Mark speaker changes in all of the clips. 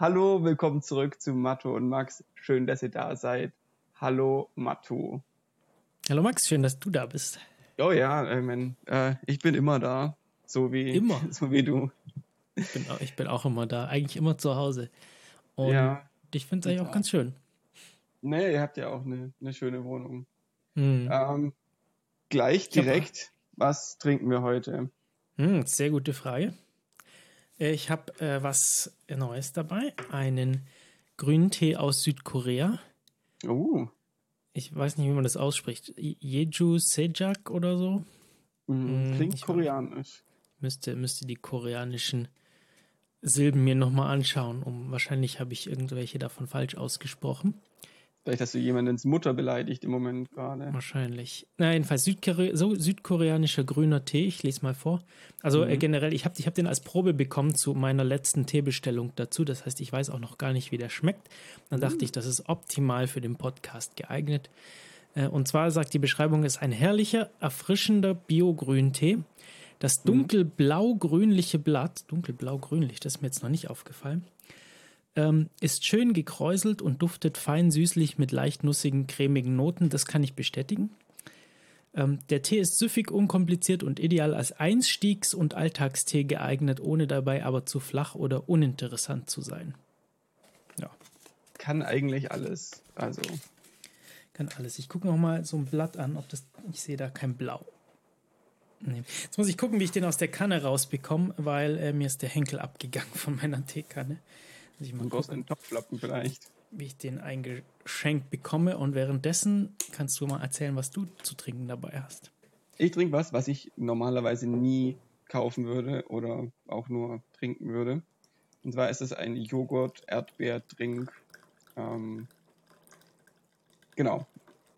Speaker 1: Hallo, willkommen zurück zu Matto und Max. Schön, dass ihr da seid. Hallo, Matto.
Speaker 2: Hallo Max, schön, dass du da bist.
Speaker 1: Oh ja, ich, mein, äh, ich bin immer da, so wie,
Speaker 2: immer.
Speaker 1: so wie du.
Speaker 2: Ich bin, auch, ich bin auch immer da, eigentlich immer zu Hause. Und ja, ich finde es eigentlich auch ganz schön.
Speaker 1: Nee, ihr habt ja auch eine, eine schöne Wohnung. Hm. Ähm, gleich direkt, was trinken wir heute?
Speaker 2: Hm, sehr gute Frage. Äh, ich habe äh, was Neues dabei. Einen grünen Tee aus Südkorea.
Speaker 1: Oh.
Speaker 2: Ich weiß nicht, wie man das ausspricht. Jeju Sejak oder so.
Speaker 1: Mhm, klingt ich koreanisch.
Speaker 2: Müsste, müsste die koreanischen Silben mir nochmal anschauen. Um, wahrscheinlich habe ich irgendwelche davon falsch ausgesprochen.
Speaker 1: Vielleicht hast du jemandens Mutter beleidigt im Moment gerade.
Speaker 2: Wahrscheinlich. Na, jedenfalls Südkore so, südkoreanischer grüner Tee. Ich lese mal vor. Also mhm. äh, generell, ich habe ich hab den als Probe bekommen zu meiner letzten Teebestellung dazu. Das heißt, ich weiß auch noch gar nicht, wie der schmeckt. Dann mhm. dachte ich, das ist optimal für den Podcast geeignet. Äh, und zwar sagt die Beschreibung, ist ein herrlicher, erfrischender Bio-Grüntee. Das mhm. dunkelblau-grünliche Blatt, dunkelblau-grünlich, das ist mir jetzt noch nicht aufgefallen, ähm, ist schön gekräuselt und duftet fein süßlich mit leicht nussigen, cremigen Noten. Das kann ich bestätigen. Ähm, der Tee ist süffig, unkompliziert und ideal als Einstiegs- und Alltagstee geeignet, ohne dabei aber zu flach oder uninteressant zu sein.
Speaker 1: Ja. Kann eigentlich alles. Also.
Speaker 2: Kann alles. Ich gucke noch mal so ein Blatt an, ob das. Ich sehe da kein Blau. Nee. Jetzt muss ich gucken, wie ich den aus der Kanne rausbekomme, weil äh, mir ist der Henkel abgegangen von meiner Teekanne.
Speaker 1: Ich mal du brauchst einen Topflappen vielleicht.
Speaker 2: Wie ich den eingeschenkt bekomme. Und währenddessen kannst du mal erzählen, was du zu trinken dabei hast.
Speaker 1: Ich trinke was, was ich normalerweise nie kaufen würde oder auch nur trinken würde. Und zwar ist es ein Joghurt-Erdbeer-Drink. Ähm, genau.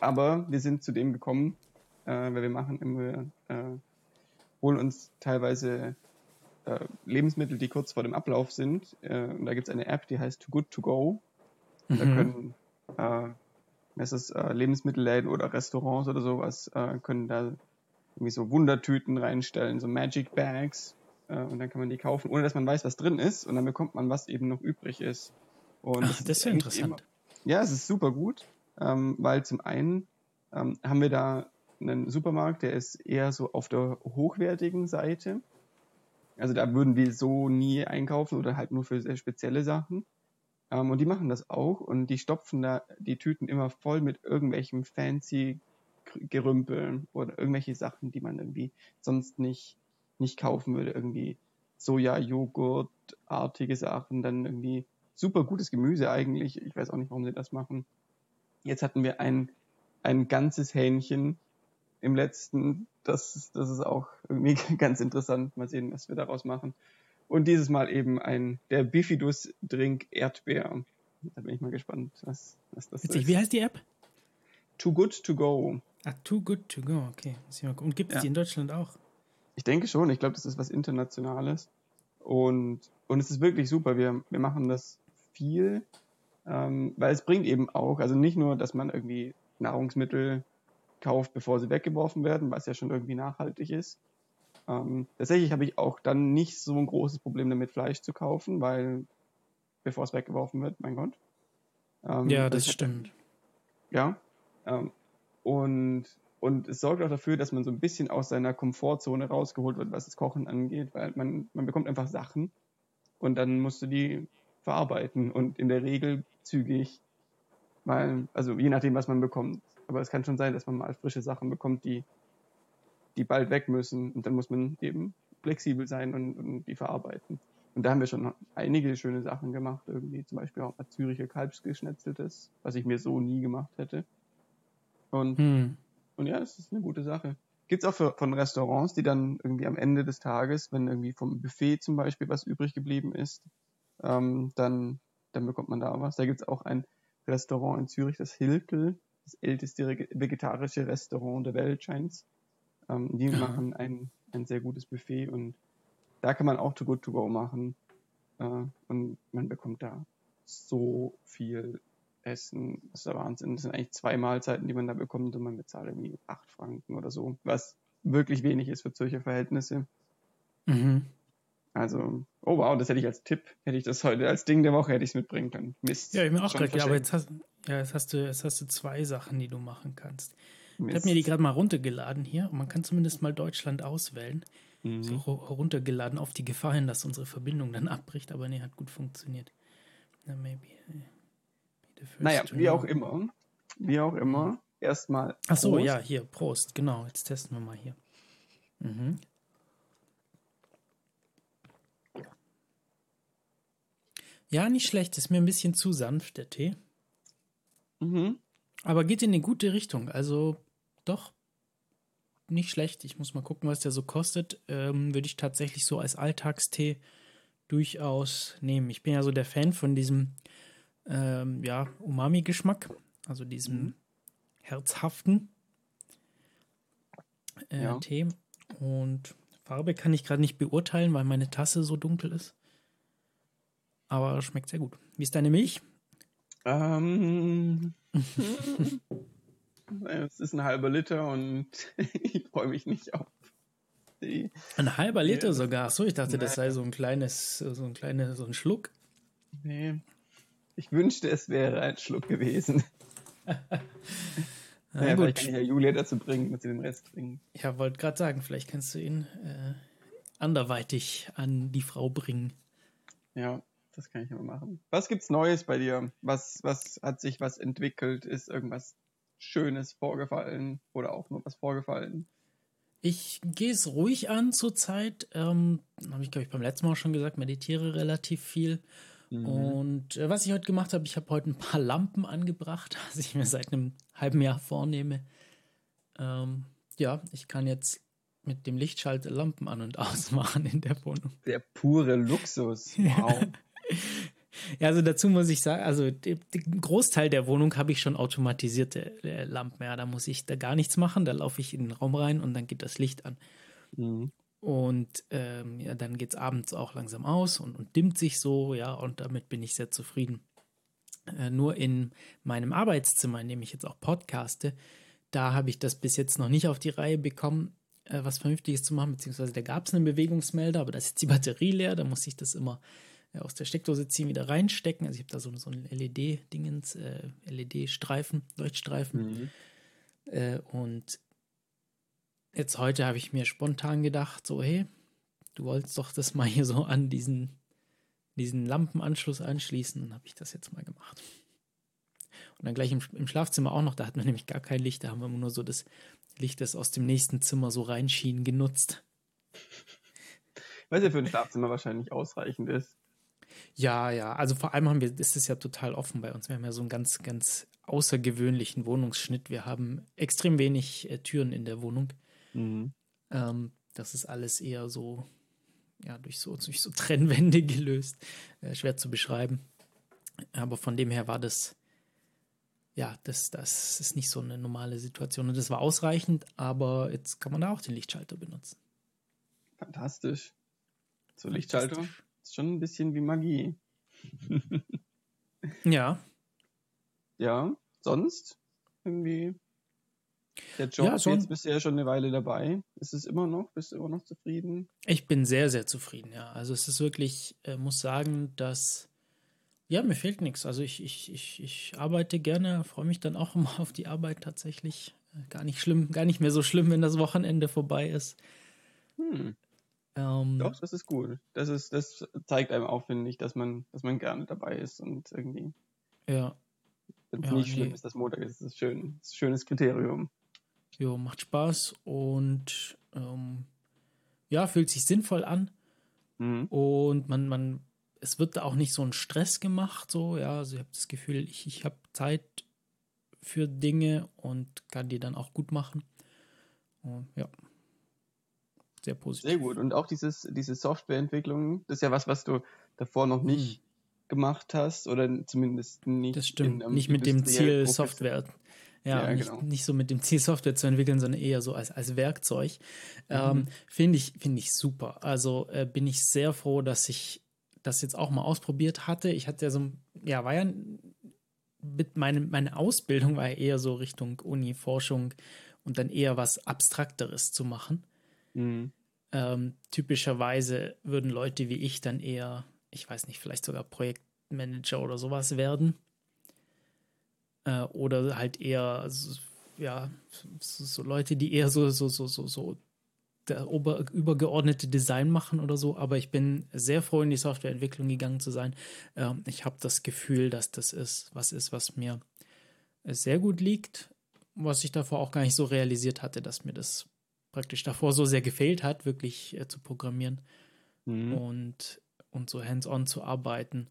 Speaker 1: Aber wir sind zu dem gekommen, äh, weil wir machen immer, äh, holen uns teilweise äh, Lebensmittel, die kurz vor dem Ablauf sind. Äh, und da gibt es eine App, die heißt Too Good To Go. Und mhm. da können äh, es ist, äh, Lebensmittelläden oder Restaurants oder sowas, äh, können da irgendwie so Wundertüten reinstellen, so Magic Bags. Äh, und dann kann man die kaufen, ohne dass man weiß, was drin ist. Und dann bekommt man, was eben noch übrig ist. Und
Speaker 2: Ach, das, das ist ja interessant. Immer,
Speaker 1: ja, es ist super gut, ähm, weil zum einen ähm, haben wir da einen Supermarkt, der ist eher so auf der hochwertigen Seite. Also da würden wir so nie einkaufen oder halt nur für sehr spezielle Sachen. Ähm, und die machen das auch und die stopfen da die Tüten immer voll mit irgendwelchem fancy Gerümpel oder irgendwelche Sachen, die man irgendwie sonst nicht, nicht kaufen würde. Irgendwie Soja-Joghurt-artige Sachen, dann irgendwie super gutes Gemüse eigentlich. Ich weiß auch nicht, warum sie das machen. Jetzt hatten wir ein, ein ganzes Hähnchen im letzten. Das, das ist auch irgendwie ganz interessant. Mal sehen, was wir daraus machen. Und dieses Mal eben ein, der Bifidus Drink Erdbeer. Da bin ich mal gespannt, was, was das
Speaker 2: Witzig. ist. Wie heißt die App?
Speaker 1: Too Good To Go.
Speaker 2: Ah, Too Good To Go, okay. Und gibt es ja. die in Deutschland auch?
Speaker 1: Ich denke schon. Ich glaube, das ist was Internationales. Und, und es ist wirklich super. Wir, wir machen das viel, ähm, weil es bringt eben auch, also nicht nur, dass man irgendwie Nahrungsmittel kauft, bevor sie weggeworfen werden, was ja schon irgendwie nachhaltig ist. Ähm, tatsächlich habe ich auch dann nicht so ein großes Problem damit, Fleisch zu kaufen, weil bevor es weggeworfen wird, mein Gott.
Speaker 2: Ähm, ja, das stimmt.
Speaker 1: ja. Ähm, und, und es sorgt auch dafür, dass man so ein bisschen aus seiner Komfortzone rausgeholt wird, was das Kochen angeht, weil man, man bekommt einfach Sachen und dann musst du die verarbeiten und in der Regel zügig, weil, also je nachdem, was man bekommt, aber es kann schon sein, dass man mal frische Sachen bekommt, die, die bald weg müssen. Und dann muss man eben flexibel sein und, und die verarbeiten. Und da haben wir schon einige schöne Sachen gemacht, irgendwie zum Beispiel auch mal Züricher Kalbsgeschnetzeltes, was ich mir so nie gemacht hätte. Und, hm. und ja, das ist eine gute Sache. Gibt's auch für, von Restaurants, die dann irgendwie am Ende des Tages, wenn irgendwie vom Buffet zum Beispiel was übrig geblieben ist, ähm, dann, dann bekommt man da was. Da gibt's auch ein Restaurant in Zürich, das Hilkel, das älteste vegetarische Restaurant der Welt, scheint's. Ähm, die ja. machen ein, ein sehr gutes Buffet und da kann man auch Too Good To Go machen. Äh, und man bekommt da so viel Essen. Das ist der Wahnsinn. Das sind eigentlich zwei Mahlzeiten, die man da bekommt und man bezahlt irgendwie acht Franken oder so, was wirklich wenig ist für solche Verhältnisse. Mhm. Also, oh wow, das hätte ich als Tipp, hätte ich das heute als Ding der Woche hätte ich es mitbringen können. Mist.
Speaker 2: Ja, ich mir auch gerade, ja, aber jetzt hast, ja, jetzt, hast du, jetzt hast du zwei Sachen, die du machen kannst. Mist. Ich habe mir die gerade mal runtergeladen hier und man kann zumindest mal Deutschland auswählen. Mhm. So runtergeladen auf die Gefahr hin, dass unsere Verbindung dann abbricht, aber nee, hat gut funktioniert. Na, maybe.
Speaker 1: Naja, wie auch immer. Wie auch immer. Erstmal.
Speaker 2: Ach so, ja, hier, Prost. Genau, jetzt testen wir mal hier. Mhm. Ja, nicht schlecht. Ist mir ein bisschen zu sanft, der Tee. Mhm. Aber geht in eine gute Richtung. Also doch nicht schlecht. Ich muss mal gucken, was der so kostet. Ähm, Würde ich tatsächlich so als Alltagstee durchaus nehmen. Ich bin ja so der Fan von diesem ähm, ja, Umami-Geschmack, also diesem mhm. herzhaften äh, ja. Tee. Und Farbe kann ich gerade nicht beurteilen, weil meine Tasse so dunkel ist. Aber schmeckt sehr gut. Wie ist deine Milch?
Speaker 1: Ähm, es ist ein halber Liter und ich freue mich nicht auf
Speaker 2: die. Ein halber Liter ja. sogar. Achso, ich dachte, das sei so ein kleines, so ein kleiner, so ein Schluck.
Speaker 1: Nee. Ich wünschte, es wäre ein Schluck gewesen. Na ja, gut. kann ich ja Julia dazu bringen, dass sie den Rest trinkt.
Speaker 2: Ja, wollte gerade sagen, vielleicht kannst du ihn äh, anderweitig an die Frau bringen.
Speaker 1: Ja, das kann ich immer machen. Was gibt's Neues bei dir? Was, was hat sich was entwickelt? Ist irgendwas Schönes vorgefallen oder auch nur was vorgefallen?
Speaker 2: Ich gehe es ruhig an zurzeit. Ähm, habe ich, glaube ich, beim letzten Mal schon gesagt, meditiere relativ viel. Mhm. Und äh, was ich heute gemacht habe, ich habe heute ein paar Lampen angebracht, was ich mir seit einem halben Jahr vornehme. Ähm, ja, ich kann jetzt mit dem Lichtschalter Lampen an und ausmachen in der Wohnung.
Speaker 1: Der pure Luxus. Wow.
Speaker 2: Ja, also dazu muss ich sagen, also den Großteil der Wohnung habe ich schon automatisierte äh, Lampen. Ja, da muss ich da gar nichts machen. Da laufe ich in den Raum rein und dann geht das Licht an. Mhm. Und ähm, ja, dann geht es abends auch langsam aus und, und dimmt sich so, ja, und damit bin ich sehr zufrieden. Äh, nur in meinem Arbeitszimmer, in dem ich jetzt auch podcaste, da habe ich das bis jetzt noch nicht auf die Reihe bekommen, äh, was Vernünftiges zu machen, beziehungsweise da gab es einen Bewegungsmelder, aber da ist jetzt die Batterie leer, da muss ich das immer aus der Steckdose ziehen, wieder reinstecken. Also ich habe da so, so ein LED-Dingens, äh, LED-Streifen, Leuchtstreifen. Mhm. Äh, und jetzt heute habe ich mir spontan gedacht, so, hey, du wolltest doch das mal hier so an diesen, diesen Lampenanschluss anschließen. Dann habe ich das jetzt mal gemacht. Und dann gleich im, im, Schlafzimmer auch noch, da hatten wir nämlich gar kein Licht, da haben wir nur so das Licht, das aus dem nächsten Zimmer so reinschien, genutzt.
Speaker 1: Weil ja für ein Schlafzimmer wahrscheinlich ausreichend ist.
Speaker 2: Ja, ja. Also vor allem haben wir, ist es ja total offen bei uns. Wir haben ja so einen ganz, ganz außergewöhnlichen Wohnungsschnitt. Wir haben extrem wenig äh, Türen in der Wohnung. Mhm. Ähm, das ist alles eher so, ja, durch so, durch so Trennwände gelöst. Äh, schwer zu beschreiben. Aber von dem her war das, ja, das, das ist nicht so eine normale Situation. Und das war ausreichend, aber jetzt kann man da auch den Lichtschalter benutzen.
Speaker 1: Fantastisch. So Lichtschalter ist schon ein bisschen wie Magie.
Speaker 2: ja.
Speaker 1: Ja, sonst irgendwie. Der Job, ja, jetzt bist du ja schon eine Weile dabei. Ist es immer noch? Bist du immer noch zufrieden?
Speaker 2: Ich bin sehr, sehr zufrieden, ja. Also es ist wirklich, äh, muss sagen, dass, ja, mir fehlt nichts. Also ich, ich, ich, ich arbeite gerne, freue mich dann auch immer auf die Arbeit tatsächlich. Äh, gar nicht schlimm, gar nicht mehr so schlimm, wenn das Wochenende vorbei ist. Hm.
Speaker 1: Ähm, Doch, das ist gut. Das ist, das zeigt einem auch, finde ich, dass man, dass man gerne dabei ist und irgendwie.
Speaker 2: Ja.
Speaker 1: Wenn es ja, nicht nee. schlimm ist, dass Montag ist, ist schön. Das ist ein schönes Kriterium.
Speaker 2: Jo, macht Spaß und ähm, ja, fühlt sich sinnvoll an. Mhm. Und man, man, es wird auch nicht so ein Stress gemacht, so, ja. Also ich habe das Gefühl, ich, ich habe Zeit für Dinge und kann die dann auch gut machen. Und, ja, sehr positiv.
Speaker 1: Sehr gut. Und auch dieses, diese Softwareentwicklung, das ist ja was, was du davor noch nicht hm. gemacht hast oder zumindest nicht.
Speaker 2: Das stimmt. Nicht mit dem Ziel, Software. Ja, ja nicht, genau. nicht, so mit dem Ziel, Software zu entwickeln, sondern eher so als, als Werkzeug. Mhm. Ähm, Finde ich, find ich super. Also äh, bin ich sehr froh, dass ich das jetzt auch mal ausprobiert hatte. Ich hatte ja so, ja, war ja mit meinem, meine Ausbildung war ja eher so Richtung Uni, Forschung und dann eher was Abstrakteres zu machen. Mhm. Ähm, typischerweise würden Leute wie ich dann eher, ich weiß nicht, vielleicht sogar Projektmanager oder sowas werden. Äh, oder halt eher, ja, so, so, Leute, die eher so, so, so, so, so der ober, übergeordnete Design machen oder so. Aber ich bin sehr froh, in die Softwareentwicklung gegangen zu sein. Ähm, ich habe das Gefühl, dass das ist, was ist, was mir sehr gut liegt, was ich davor auch gar nicht so realisiert hatte, dass mir das praktisch davor so sehr gefehlt hat, wirklich äh, zu programmieren mhm. und, und so hands-on zu arbeiten.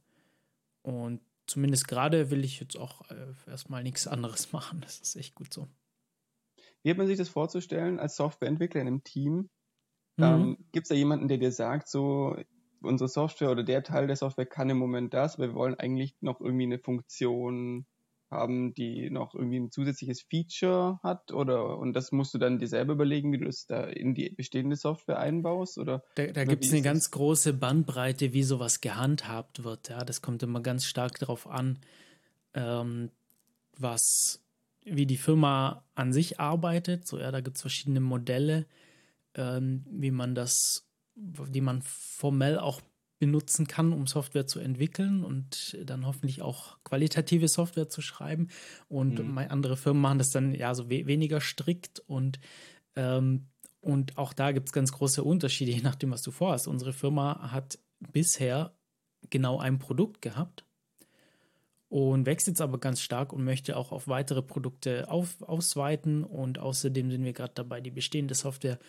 Speaker 2: Und zumindest gerade will ich jetzt auch äh, erstmal nichts anderes machen. Das ist echt gut so.
Speaker 1: Wie hat man sich das vorzustellen als Softwareentwickler in einem Team? Mhm. Ähm, Gibt es da jemanden, der dir sagt, so unsere Software oder der Teil der Software kann im Moment das, aber wir wollen eigentlich noch irgendwie eine Funktion haben, die noch irgendwie ein zusätzliches Feature hat oder und das musst du dann dir selber überlegen, wie du das da in die bestehende Software einbaust oder
Speaker 2: da, da gibt es eine ganz große Bandbreite, wie sowas gehandhabt wird. Ja, das kommt immer ganz stark darauf an, ähm, was wie die Firma an sich arbeitet. So ja, da gibt es verschiedene Modelle, ähm, wie man das, die man formell auch benutzen kann, um Software zu entwickeln und dann hoffentlich auch qualitative Software zu schreiben. Und mhm. andere Firmen machen das dann ja so we weniger strikt und ähm, und auch da gibt es ganz große Unterschiede, je nachdem, was du vorhast. Unsere Firma hat bisher genau ein Produkt gehabt und wächst jetzt aber ganz stark und möchte auch auf weitere Produkte auf, ausweiten. Und außerdem sind wir gerade dabei, die bestehende Software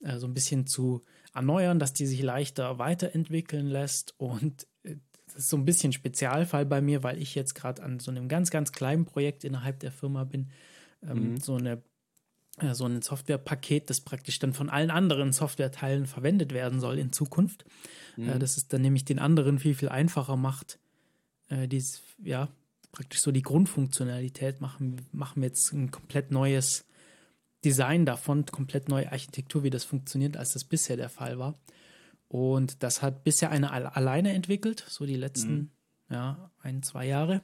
Speaker 2: äh, so ein bisschen zu erneuern, dass die sich leichter weiterentwickeln lässt. Und äh, das ist so ein bisschen Spezialfall bei mir, weil ich jetzt gerade an so einem ganz, ganz kleinen Projekt innerhalb der Firma bin. Ähm, mhm. So eine äh, so ein Softwarepaket, das praktisch dann von allen anderen Softwareteilen verwendet werden soll in Zukunft. Mhm. Äh, das ist dann nämlich den anderen viel, viel einfacher macht, äh, dies, ja, praktisch so die Grundfunktionalität machen, machen wir jetzt ein komplett neues Design davon, komplett neue Architektur, wie das funktioniert, als das bisher der Fall war. Und das hat bisher einer alleine entwickelt, so die letzten mhm. ja, ein, zwei Jahre.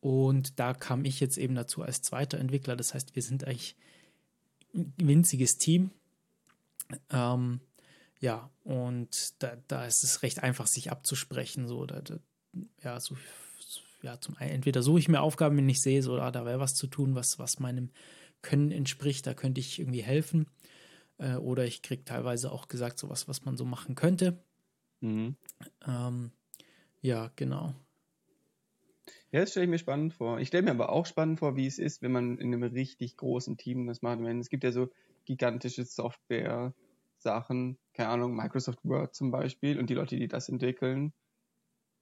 Speaker 2: Und da kam ich jetzt eben dazu als zweiter Entwickler. Das heißt, wir sind eigentlich ein winziges Team. Ähm, ja, und da, da ist es recht einfach, sich abzusprechen. So, da, da, ja, so, ja, zum einen, entweder suche ich mir Aufgaben, wenn ich sehe, so, ah, da wäre was zu tun, was, was meinem können entspricht, da könnte ich irgendwie helfen. Äh, oder ich kriege teilweise auch gesagt, sowas, was man so machen könnte. Mhm. Ähm, ja, genau.
Speaker 1: Ja, das stelle ich mir spannend vor. Ich stelle mir aber auch spannend vor, wie es ist, wenn man in einem richtig großen Team das macht. es gibt ja so gigantische Software-Sachen, keine Ahnung, Microsoft Word zum Beispiel und die Leute, die das entwickeln.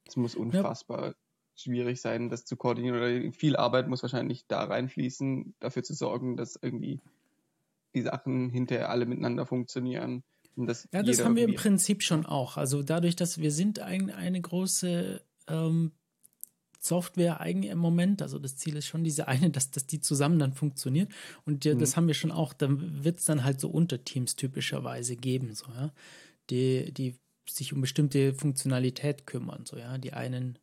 Speaker 1: Es muss unfassbar ja schwierig sein, das zu koordinieren oder viel Arbeit muss wahrscheinlich da reinfließen, dafür zu sorgen, dass irgendwie die Sachen hinterher alle miteinander funktionieren.
Speaker 2: ja, das haben wir im Prinzip schon auch. Also dadurch, dass wir sind ein, eine große ähm, Software eigentlich im Moment, also das Ziel ist schon diese eine, dass, dass die zusammen dann funktioniert und ja, mhm. das haben wir schon auch, dann wird es dann halt so Unterteams typischerweise geben, so, ja, die, die sich um bestimmte Funktionalität kümmern, so, ja, die einen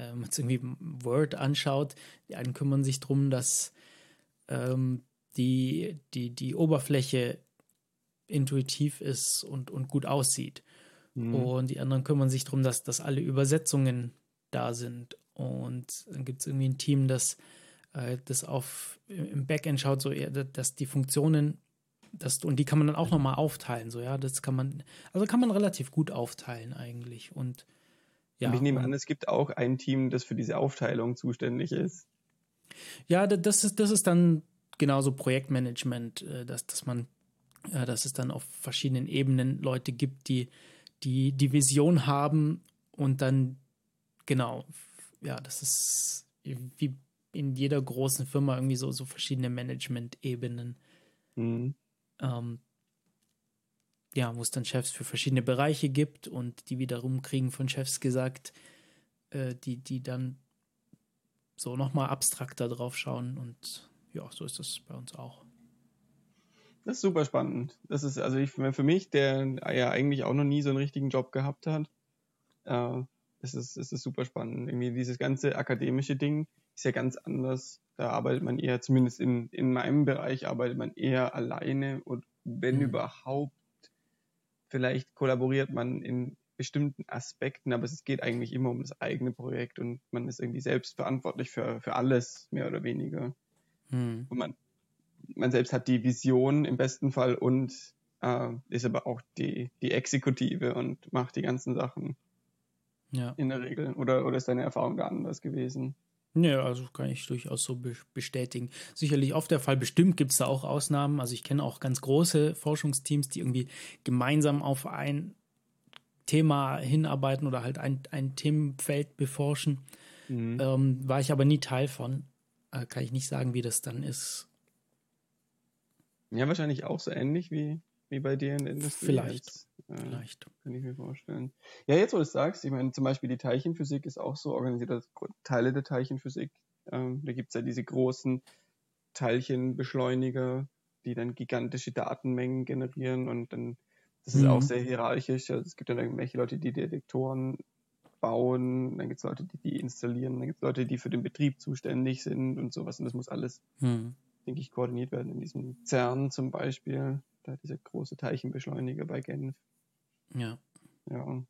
Speaker 2: äh, wenn man jetzt irgendwie Word anschaut, die einen kümmern sich darum, dass ähm, die, die, die Oberfläche intuitiv ist und, und gut aussieht. Mhm. Und die anderen kümmern sich darum, dass, dass alle Übersetzungen da sind. Und dann gibt es irgendwie ein Team, das äh, das auf im Backend schaut, so dass die Funktionen das, und die kann man dann auch nochmal aufteilen. So, ja, das kann man, also kann man relativ gut aufteilen eigentlich. Und
Speaker 1: ja, und ich nehme an, es gibt auch ein Team, das für diese Aufteilung zuständig ist.
Speaker 2: Ja, das ist, das ist dann genauso Projektmanagement, äh, dass, dass man, äh, dass es dann auf verschiedenen Ebenen Leute gibt, die die, die Vision haben und dann, genau, ja, das ist wie in jeder großen Firma irgendwie so, so verschiedene Management-Ebenen. Mhm. Ähm, ja, wo es dann Chefs für verschiedene Bereiche gibt und die wiederum kriegen von Chefs gesagt, äh, die, die dann so nochmal abstrakter drauf schauen und ja, so ist das bei uns auch.
Speaker 1: Das ist super spannend. Das ist also ich, für mich, der ja eigentlich auch noch nie so einen richtigen Job gehabt hat, äh, es ist, es ist super spannend. Irgendwie dieses ganze akademische Ding ist ja ganz anders. Da arbeitet man eher, zumindest in, in meinem Bereich, arbeitet man eher alleine und wenn mhm. überhaupt vielleicht kollaboriert man in bestimmten Aspekten, aber es geht eigentlich immer um das eigene Projekt und man ist irgendwie selbst verantwortlich für, für alles, mehr oder weniger. Hm. Und man, man selbst hat die Vision im besten Fall und äh, ist aber auch die, die Exekutive und macht die ganzen Sachen. Ja. In der Regel. Oder, oder ist deine Erfahrung da anders gewesen?
Speaker 2: Ja, also kann ich durchaus so bestätigen. Sicherlich oft der Fall, bestimmt gibt es da auch Ausnahmen. Also ich kenne auch ganz große Forschungsteams, die irgendwie gemeinsam auf ein Thema hinarbeiten oder halt ein, ein Themenfeld beforschen. Mhm. Ähm, war ich aber nie Teil von. Äh, kann ich nicht sagen, wie das dann ist.
Speaker 1: Ja, wahrscheinlich auch so ähnlich wie, wie bei dir in der Industrie.
Speaker 2: Vielleicht. Äh, Vielleicht.
Speaker 1: Kann ich mir vorstellen. Ja, jetzt wo du es sagst, ich meine, zum Beispiel die Teilchenphysik ist auch so organisiert, dass Teile der Teilchenphysik, ähm, da gibt es ja diese großen Teilchenbeschleuniger, die dann gigantische Datenmengen generieren und dann, das ist mhm. auch sehr hierarchisch. Also es gibt dann irgendwelche Leute, die Detektoren bauen, dann gibt es Leute, die die installieren, dann gibt es Leute, die für den Betrieb zuständig sind und sowas und das muss alles, mhm. denke ich, koordiniert werden in diesem CERN zum Beispiel da dieser große Teilchenbeschleuniger bei Genf.
Speaker 2: Ja.
Speaker 1: Ja.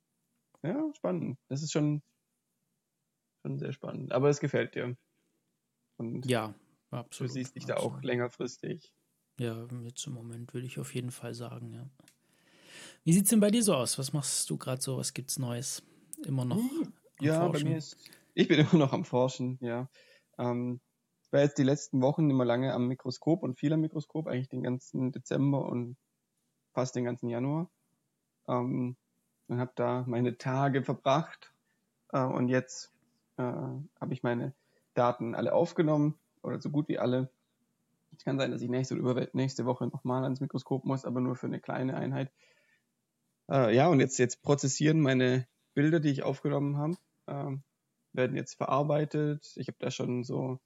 Speaker 1: Ja, spannend. Das ist schon, schon sehr spannend. Aber es gefällt dir.
Speaker 2: Und ja, absolut.
Speaker 1: Du siehst dich absolut. da auch längerfristig.
Speaker 2: Ja, jetzt im Moment würde ich auf jeden Fall sagen, ja. Wie sieht es denn bei dir so aus? Was machst du gerade so? Was gibt's Neues? Immer noch? Hm,
Speaker 1: ja, Forschen? bei mir ist. Ich bin immer noch am Forschen, ja. Ähm, war jetzt die letzten Wochen immer lange am Mikroskop und viel am Mikroskop, eigentlich den ganzen Dezember und fast den ganzen Januar. Ähm, und habe da meine Tage verbracht äh, und jetzt äh, habe ich meine Daten alle aufgenommen oder so gut wie alle. Es kann sein, dass ich nächste oder nächste Woche nochmal ans Mikroskop muss, aber nur für eine kleine Einheit. Äh, ja, und jetzt, jetzt prozessieren meine Bilder, die ich aufgenommen habe, äh, werden jetzt verarbeitet. Ich habe da schon so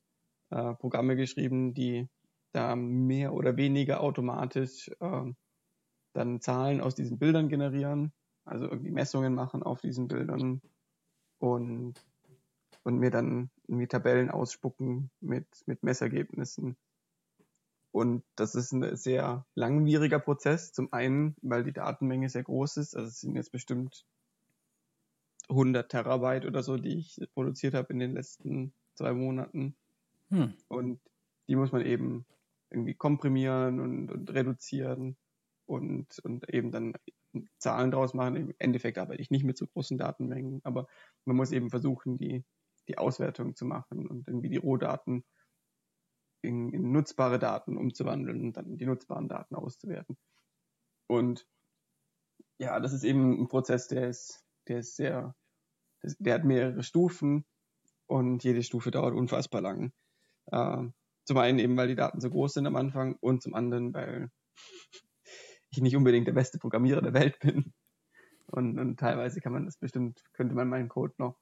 Speaker 1: äh, Programme geschrieben, die da mehr oder weniger automatisch äh, dann Zahlen aus diesen Bildern generieren, also irgendwie Messungen machen auf diesen Bildern und, und mir dann irgendwie Tabellen ausspucken mit, mit Messergebnissen. Und das ist ein sehr langwieriger Prozess. Zum einen, weil die Datenmenge sehr groß ist. Also es sind jetzt bestimmt 100 Terabyte oder so, die ich produziert habe in den letzten zwei Monaten. Hm. Und die muss man eben irgendwie komprimieren und, und reduzieren und, und eben dann Zahlen draus machen. Im Endeffekt arbeite ich nicht mit so großen Datenmengen, aber man muss eben versuchen, die, die Auswertung zu machen und irgendwie die Rohdaten in, in nutzbare Daten umzuwandeln und dann die nutzbaren Daten auszuwerten. Und ja, das ist eben ein Prozess, der ist, der ist sehr, der hat mehrere Stufen und jede Stufe dauert unfassbar lang. Äh, zum einen eben, weil die Daten so groß sind am Anfang und zum anderen, weil ich nicht unbedingt der beste Programmierer der Welt bin. Und, und teilweise kann man das bestimmt, könnte man meinen Code noch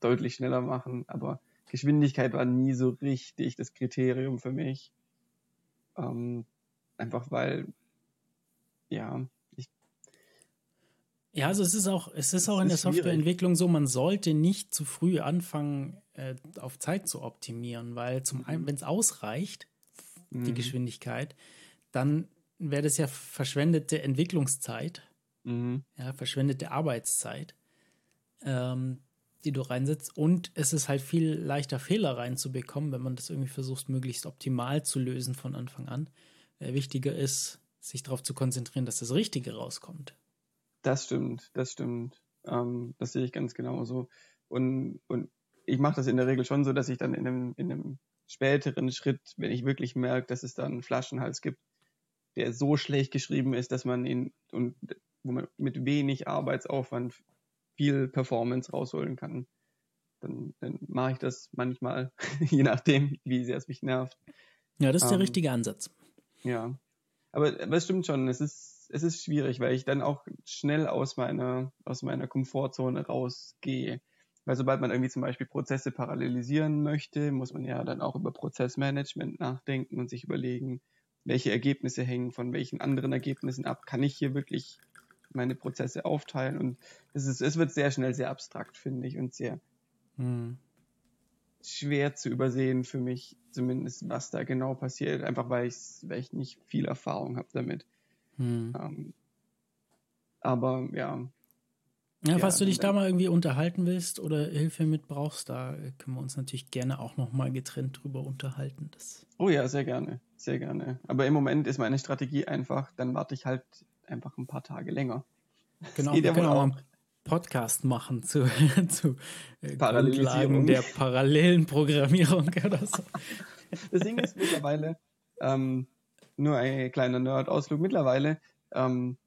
Speaker 1: deutlich schneller machen, aber Geschwindigkeit war nie so richtig das Kriterium für mich. Ähm, einfach weil, ja,
Speaker 2: ja, also es ist auch, es ist auch in der Softwareentwicklung so, man sollte nicht zu früh anfangen, äh, auf Zeit zu optimieren, weil zum einen, mhm. wenn es ausreicht, mhm. die Geschwindigkeit, dann wäre das ja verschwendete Entwicklungszeit, mhm. ja, verschwendete Arbeitszeit, ähm, die du reinsetzt. Und es ist halt viel leichter, Fehler reinzubekommen, wenn man das irgendwie versucht, möglichst optimal zu lösen von Anfang an. Äh, wichtiger ist, sich darauf zu konzentrieren, dass das Richtige rauskommt.
Speaker 1: Das stimmt, das stimmt. Ähm, das sehe ich ganz genauso. Und, und ich mache das in der Regel schon so, dass ich dann in einem, in einem späteren Schritt, wenn ich wirklich merke, dass es da einen Flaschenhals gibt, der so schlecht geschrieben ist, dass man ihn und wo man mit wenig Arbeitsaufwand viel Performance rausholen kann, dann, dann mache ich das manchmal, je nachdem, wie sehr es mich nervt.
Speaker 2: Ja, das ist der ähm, richtige Ansatz.
Speaker 1: Ja. Aber, aber es stimmt schon, es ist es ist schwierig, weil ich dann auch schnell aus meiner, aus meiner Komfortzone rausgehe. Weil sobald man irgendwie zum Beispiel Prozesse parallelisieren möchte, muss man ja dann auch über Prozessmanagement nachdenken und sich überlegen, welche Ergebnisse hängen von welchen anderen Ergebnissen ab. Kann ich hier wirklich meine Prozesse aufteilen? Und es, ist, es wird sehr schnell sehr abstrakt, finde ich, und sehr hm. schwer zu übersehen für mich, zumindest was da genau passiert, einfach weil, weil ich nicht viel Erfahrung habe damit. Hm. Ähm, Aber ja.
Speaker 2: Ja, falls du dich da mal irgendwie unterhalten willst oder Hilfe mit brauchst, da können wir uns natürlich gerne auch nochmal getrennt drüber unterhalten. Das
Speaker 1: oh ja, sehr gerne, sehr gerne. Aber im Moment ist meine Strategie einfach, dann warte ich halt einfach ein paar Tage länger.
Speaker 2: Genau, wir können auch einen Podcast machen zu, zu äh, Grundlagen der parallelen Programmierung oder so.
Speaker 1: Das Ding ist mittlerweile, ähm, nur ein kleiner Nerd-Ausflug, mittlerweile ähm,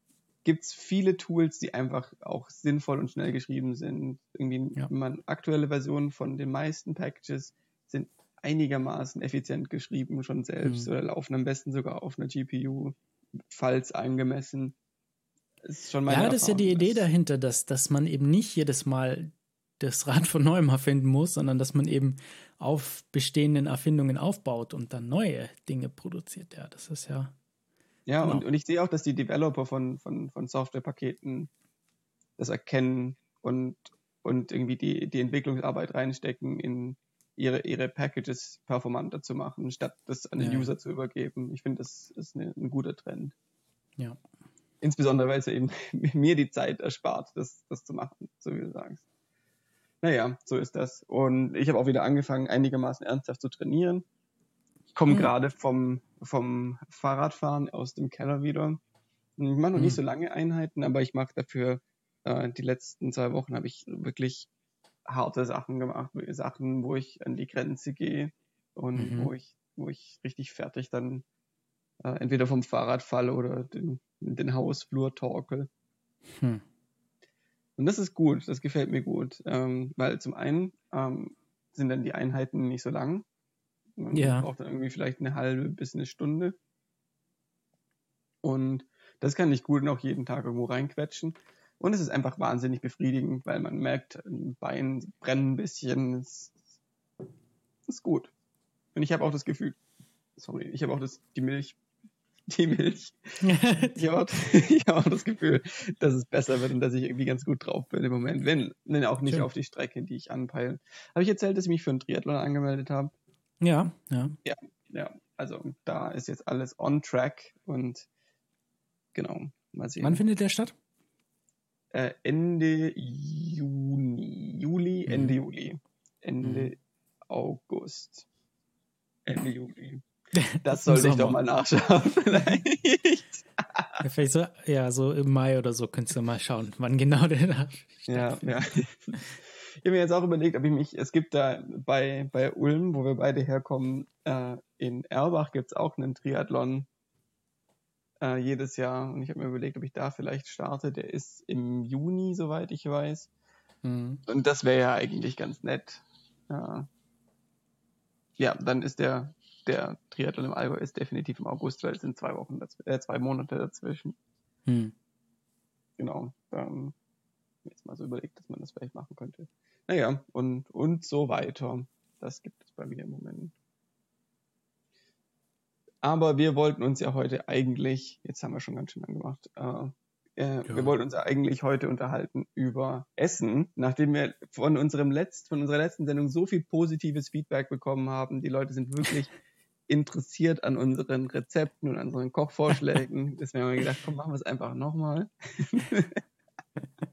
Speaker 1: gibt es viele Tools, die einfach auch sinnvoll und schnell geschrieben sind. Irgendwie, ja. man, aktuelle Versionen von den meisten Packages sind einigermaßen effizient geschrieben schon selbst mhm. oder laufen am besten sogar auf einer GPU, falls angemessen.
Speaker 2: Ist schon meine ja, das ist ja die Idee dahinter, dass, dass man eben nicht jedes Mal das Rad von neuem erfinden muss, sondern dass man eben auf bestehenden Erfindungen aufbaut und dann neue Dinge produziert. Ja, das ist ja
Speaker 1: ja, genau. und, und ich sehe auch, dass die Developer von, von, von Softwarepaketen das erkennen und, und irgendwie die, die Entwicklungsarbeit reinstecken, in ihre, ihre Packages performanter zu machen, statt das an den ja. User zu übergeben. Ich finde, das ist eine, ein guter Trend.
Speaker 2: Ja.
Speaker 1: Insbesondere, weil es eben mir die Zeit erspart, das, das zu machen, so wie du sagst. Naja, so ist das. Und ich habe auch wieder angefangen, einigermaßen ernsthaft zu trainieren komme mhm. gerade vom, vom Fahrradfahren aus dem Keller wieder. Ich mache noch mhm. nicht so lange Einheiten, aber ich mache dafür äh, die letzten zwei Wochen habe ich wirklich harte Sachen gemacht, Sachen, wo ich an die Grenze gehe und mhm. wo ich, wo ich richtig fertig dann äh, entweder vom Fahrrad falle oder den, den Hausflur torkel. Hm. Und das ist gut, das gefällt mir gut, ähm, weil zum einen ähm, sind dann die Einheiten nicht so lang man ja. braucht dann irgendwie vielleicht eine halbe bis eine Stunde. Und das kann ich gut noch jeden Tag irgendwo reinquetschen. Und es ist einfach wahnsinnig befriedigend, weil man merkt, ein Bein brennt ein bisschen. Es ist gut. Und ich habe auch das Gefühl, sorry, ich habe auch das, die Milch, die Milch. ich habe auch, hab auch, das Gefühl, dass es besser wird und dass ich irgendwie ganz gut drauf bin im Moment, wenn, wenn auch nicht Schön. auf die Strecke, die ich anpeile. Habe ich erzählt, dass ich mich für einen Triathlon angemeldet habe?
Speaker 2: Ja, ja.
Speaker 1: Ja, ja. Also da ist jetzt alles on track und genau.
Speaker 2: Mal sehen. Wann findet der statt?
Speaker 1: Äh, Ende Juni. Juli, mhm. Ende Juli. Ende mhm. August. Ende Juli. Das sollte ich doch mal nachschauen, vielleicht.
Speaker 2: ja, vielleicht so, ja, so im Mai oder so könntest du mal schauen, wann genau der da
Speaker 1: Ja, ja. Ich habe mir jetzt auch überlegt, ob ich mich, es gibt da bei, bei Ulm, wo wir beide herkommen, äh, in Erbach gibt es auch einen Triathlon äh, jedes Jahr. Und ich habe mir überlegt, ob ich da vielleicht starte. Der ist im Juni, soweit ich weiß. Mhm. Und das wäre ja eigentlich ganz nett. Ja. ja, dann ist der, der Triathlon im Allgäu ist definitiv im August, weil es sind zwei Wochen, äh, zwei Monate dazwischen. Mhm. Genau. Dann jetzt mal so überlegt, dass man das vielleicht machen könnte. Naja, und, und so weiter. Das gibt es bei mir im Moment. Aber wir wollten uns ja heute eigentlich, jetzt haben wir schon ganz schön lang gemacht, äh, äh, ja. wir wollten uns ja eigentlich heute unterhalten über Essen, nachdem wir von unserem letzt, von unserer letzten Sendung so viel positives Feedback bekommen haben. Die Leute sind wirklich interessiert an unseren Rezepten und an unseren Kochvorschlägen. Deswegen haben wir gedacht, komm, machen wir es einfach nochmal.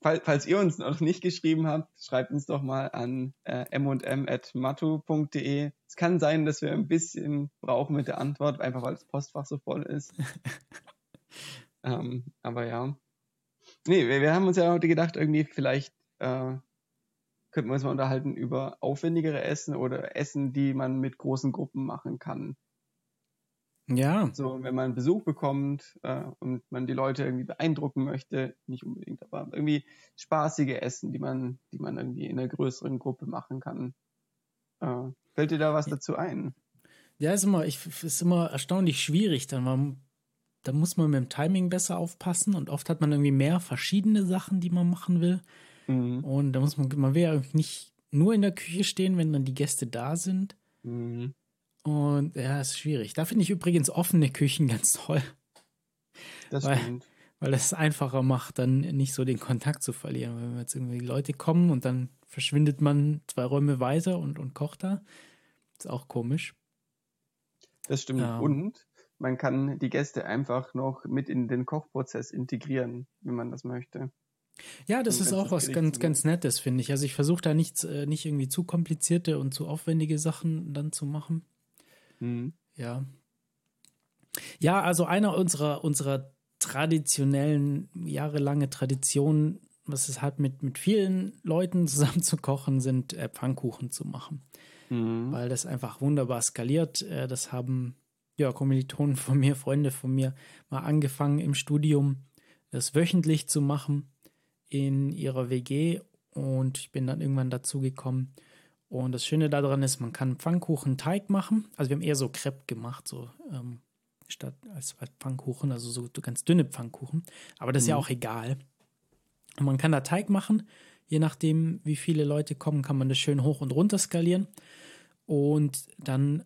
Speaker 1: falls ihr uns noch nicht geschrieben habt, schreibt uns doch mal an äh, mm.matu.de. Es kann sein, dass wir ein bisschen brauchen mit der Antwort, einfach weil das Postfach so voll ist. ähm, aber ja. Nee, wir, wir, haben uns ja heute gedacht, irgendwie vielleicht äh, könnten wir uns mal unterhalten über aufwendigere Essen oder Essen, die man mit großen Gruppen machen kann.
Speaker 2: Ja.
Speaker 1: So, wenn man Besuch bekommt äh, und man die Leute irgendwie beeindrucken möchte, nicht unbedingt, aber irgendwie spaßige Essen, die man, die man irgendwie in einer größeren Gruppe machen kann. Äh, fällt dir da was dazu ein?
Speaker 2: Ja, ist immer, ich, ist immer erstaunlich schwierig. Dann man, da muss man mit dem Timing besser aufpassen und oft hat man irgendwie mehr verschiedene Sachen, die man machen will. Mhm. Und da muss man, man will ja nicht nur in der Küche stehen, wenn dann die Gäste da sind. Mhm. Und ja, ist schwierig. Da finde ich übrigens offene Küchen ganz toll. Das weil, stimmt. Weil das es einfacher macht, dann nicht so den Kontakt zu verlieren. Wenn jetzt irgendwie Leute kommen und dann verschwindet man zwei Räume weiter und, und kocht da. Ist auch komisch.
Speaker 1: Das stimmt. Ja. Und man kann die Gäste einfach noch mit in den Kochprozess integrieren, wenn man das möchte.
Speaker 2: Ja, das ist auch was ganz, ganz Nettes, finde ich. Also ich versuche da nichts, äh, nicht irgendwie zu komplizierte und zu aufwendige Sachen dann zu machen. Mhm. Ja. Ja, also einer unserer, unserer traditionellen, jahrelange Traditionen, was es hat, mit, mit vielen Leuten zusammen zu kochen, sind äh, Pfannkuchen zu machen. Mhm. Weil das einfach wunderbar skaliert. Äh, das haben ja Kommilitonen von mir, Freunde von mir mal angefangen im Studium, das wöchentlich zu machen in ihrer WG und ich bin dann irgendwann dazu gekommen. Und das Schöne daran ist, man kann Pfannkuchen Teig machen. Also wir haben eher so Crepe gemacht, so ähm, statt als, als Pfannkuchen, also so ganz dünne Pfannkuchen. Aber das ist mhm. ja auch egal. Und man kann da Teig machen. Je nachdem, wie viele Leute kommen, kann man das schön hoch und runter skalieren. Und dann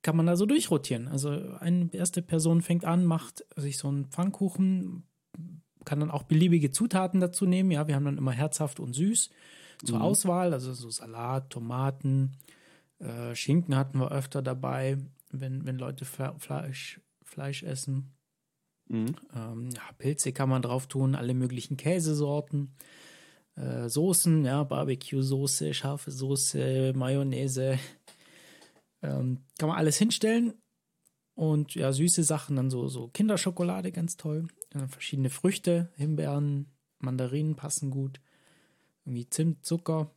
Speaker 2: kann man da so durchrotieren. Also eine erste Person fängt an, macht sich so einen Pfannkuchen, kann dann auch beliebige Zutaten dazu nehmen. Ja, wir haben dann immer herzhaft und süß zur mhm. Auswahl, also so Salat, Tomaten, äh, Schinken hatten wir öfter dabei, wenn, wenn Leute Fleisch, Fleisch essen. Mhm. Ähm, ja, Pilze kann man drauf tun, alle möglichen Käsesorten, äh, Soßen, ja, Barbecue-Soße, scharfe Soße, Mayonnaise. Ähm, kann man alles hinstellen. Und ja, süße Sachen, dann so, so Kinderschokolade, ganz toll. Äh, verschiedene Früchte, Himbeeren, Mandarinen passen gut. Irgendwie Zimt, Zucker.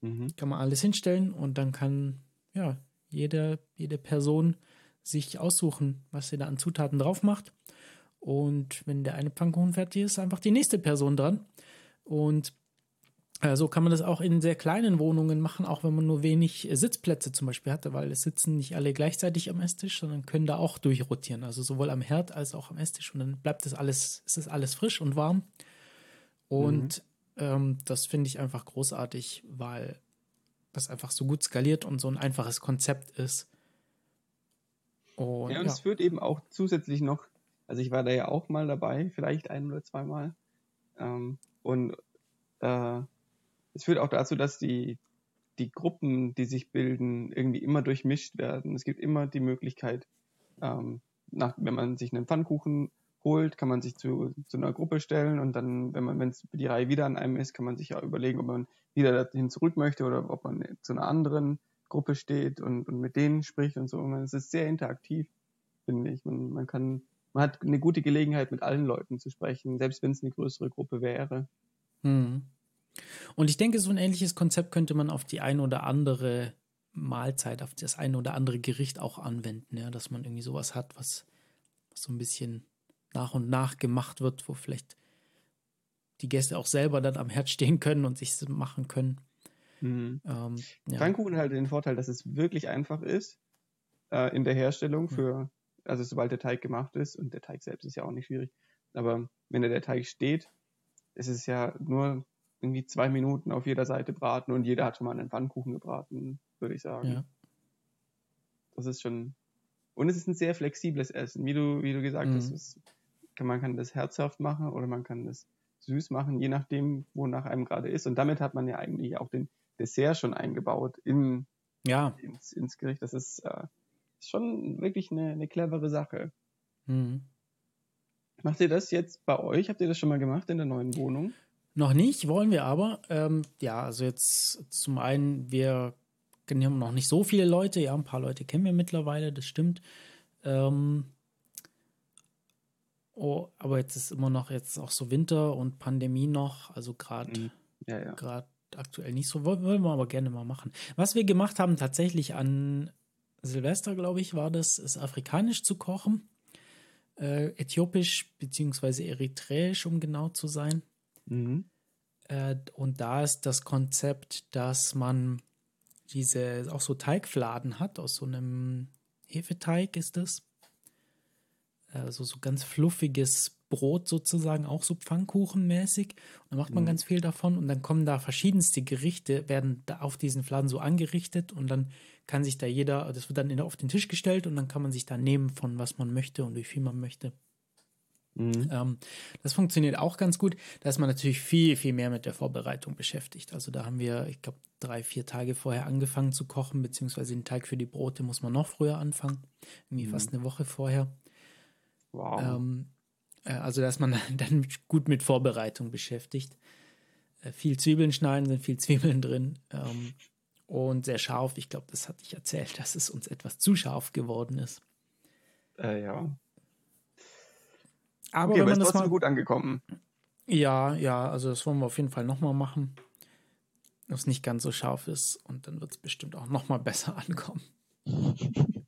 Speaker 2: Mhm. Kann man alles hinstellen und dann kann ja jede, jede Person sich aussuchen, was sie da an Zutaten drauf macht. Und wenn der eine Pfannkuchen fertig ist, einfach die nächste Person dran. Und äh, so kann man das auch in sehr kleinen Wohnungen machen, auch wenn man nur wenig Sitzplätze zum Beispiel hatte, weil es sitzen nicht alle gleichzeitig am Esstisch, sondern können da auch durchrotieren. Also sowohl am Herd als auch am Esstisch. Und dann bleibt das alles, ist das alles frisch und warm. Und mhm. Ähm, das finde ich einfach großartig, weil das einfach so gut skaliert und so ein einfaches Konzept ist.
Speaker 1: Und, ja, und ja. es führt eben auch zusätzlich noch also ich war da ja auch mal dabei, vielleicht ein oder zweimal. Ähm, und äh, es führt auch dazu, dass die, die Gruppen, die sich bilden, irgendwie immer durchmischt werden. Es gibt immer die Möglichkeit, ähm, nach, wenn man sich einen Pfannkuchen holt, kann man sich zu, zu einer Gruppe stellen und dann, wenn man, wenn die Reihe wieder an einem ist, kann man sich ja überlegen, ob man wieder dahin zurück möchte oder ob man zu einer anderen Gruppe steht und, und mit denen spricht und so. Es ist sehr interaktiv, finde ich. Man, man kann man hat eine gute Gelegenheit, mit allen Leuten zu sprechen, selbst wenn es eine größere Gruppe wäre.
Speaker 2: Hm. Und ich denke, so ein ähnliches Konzept könnte man auf die ein oder andere Mahlzeit, auf das ein oder andere Gericht auch anwenden, ja, dass man irgendwie sowas hat, was, was so ein bisschen nach und nach gemacht wird, wo vielleicht die Gäste auch selber dann am Herd stehen können und sich machen können.
Speaker 1: Mhm. Ähm, ja. Pfannkuchen hat den Vorteil, dass es wirklich einfach ist äh, in der Herstellung für also sobald der Teig gemacht ist, und der Teig selbst ist ja auch nicht schwierig, aber wenn der Teig steht, ist es ja nur irgendwie zwei Minuten auf jeder Seite braten und jeder hat schon mal einen Pfannkuchen gebraten, würde ich sagen. Ja. Das ist schon, und es ist ein sehr flexibles Essen, wie du, wie du gesagt mhm. hast, es, man kann das herzhaft machen oder man kann das süß machen, je nachdem, wonach einem gerade ist. Und damit hat man ja eigentlich auch den Dessert schon eingebaut in, ja. ins, ins Gericht. Das ist, äh, schon wirklich eine, eine clevere Sache. Mhm. Macht ihr das jetzt bei euch? Habt ihr das schon mal gemacht in der neuen Wohnung?
Speaker 2: Noch nicht, wollen wir aber. Ähm, ja, also jetzt zum einen, wir kennen noch nicht so viele Leute. Ja, ein paar Leute kennen wir mittlerweile, das stimmt. Ähm, oh, aber jetzt ist immer noch jetzt auch so Winter und Pandemie noch. Also gerade mhm. ja, ja. aktuell nicht so. Wollen, wir aber gerne mal machen. Was wir gemacht haben tatsächlich an Silvester, glaube ich, war das, ist afrikanisch zu kochen. Äh, äthiopisch beziehungsweise eritreisch, um genau zu sein. Mhm. Äh, und da ist das Konzept, dass man diese auch so Teigfladen hat, aus so einem Hefeteig ist das. Also so ganz fluffiges Brot sozusagen, auch so Pfannkuchenmäßig. Und dann macht man mhm. ganz viel davon und dann kommen da verschiedenste Gerichte, werden da auf diesen Fladen so angerichtet und dann kann sich da jeder, das wird dann auf den Tisch gestellt und dann kann man sich da nehmen von was man möchte und wie viel man möchte. Mhm. Ähm, das funktioniert auch ganz gut. Da ist man natürlich viel, viel mehr mit der Vorbereitung beschäftigt. Also da haben wir, ich glaube, drei, vier Tage vorher angefangen zu kochen, beziehungsweise den Teig für die Brote muss man noch früher anfangen, irgendwie mhm. fast eine Woche vorher. Wow. Ähm, äh, also, dass man dann gut mit Vorbereitung beschäftigt. Äh, viel Zwiebeln schneiden, sind viel Zwiebeln drin. Ähm, und sehr scharf. Ich glaube, das hatte ich erzählt, dass es uns etwas zu scharf geworden ist.
Speaker 1: Äh, ja.
Speaker 2: Aber okay, wenn man
Speaker 1: ist
Speaker 2: das
Speaker 1: mal gut angekommen.
Speaker 2: Ja, ja, also das wollen wir auf jeden Fall nochmal machen. Dass es nicht ganz so scharf ist und dann wird es bestimmt auch nochmal besser ankommen.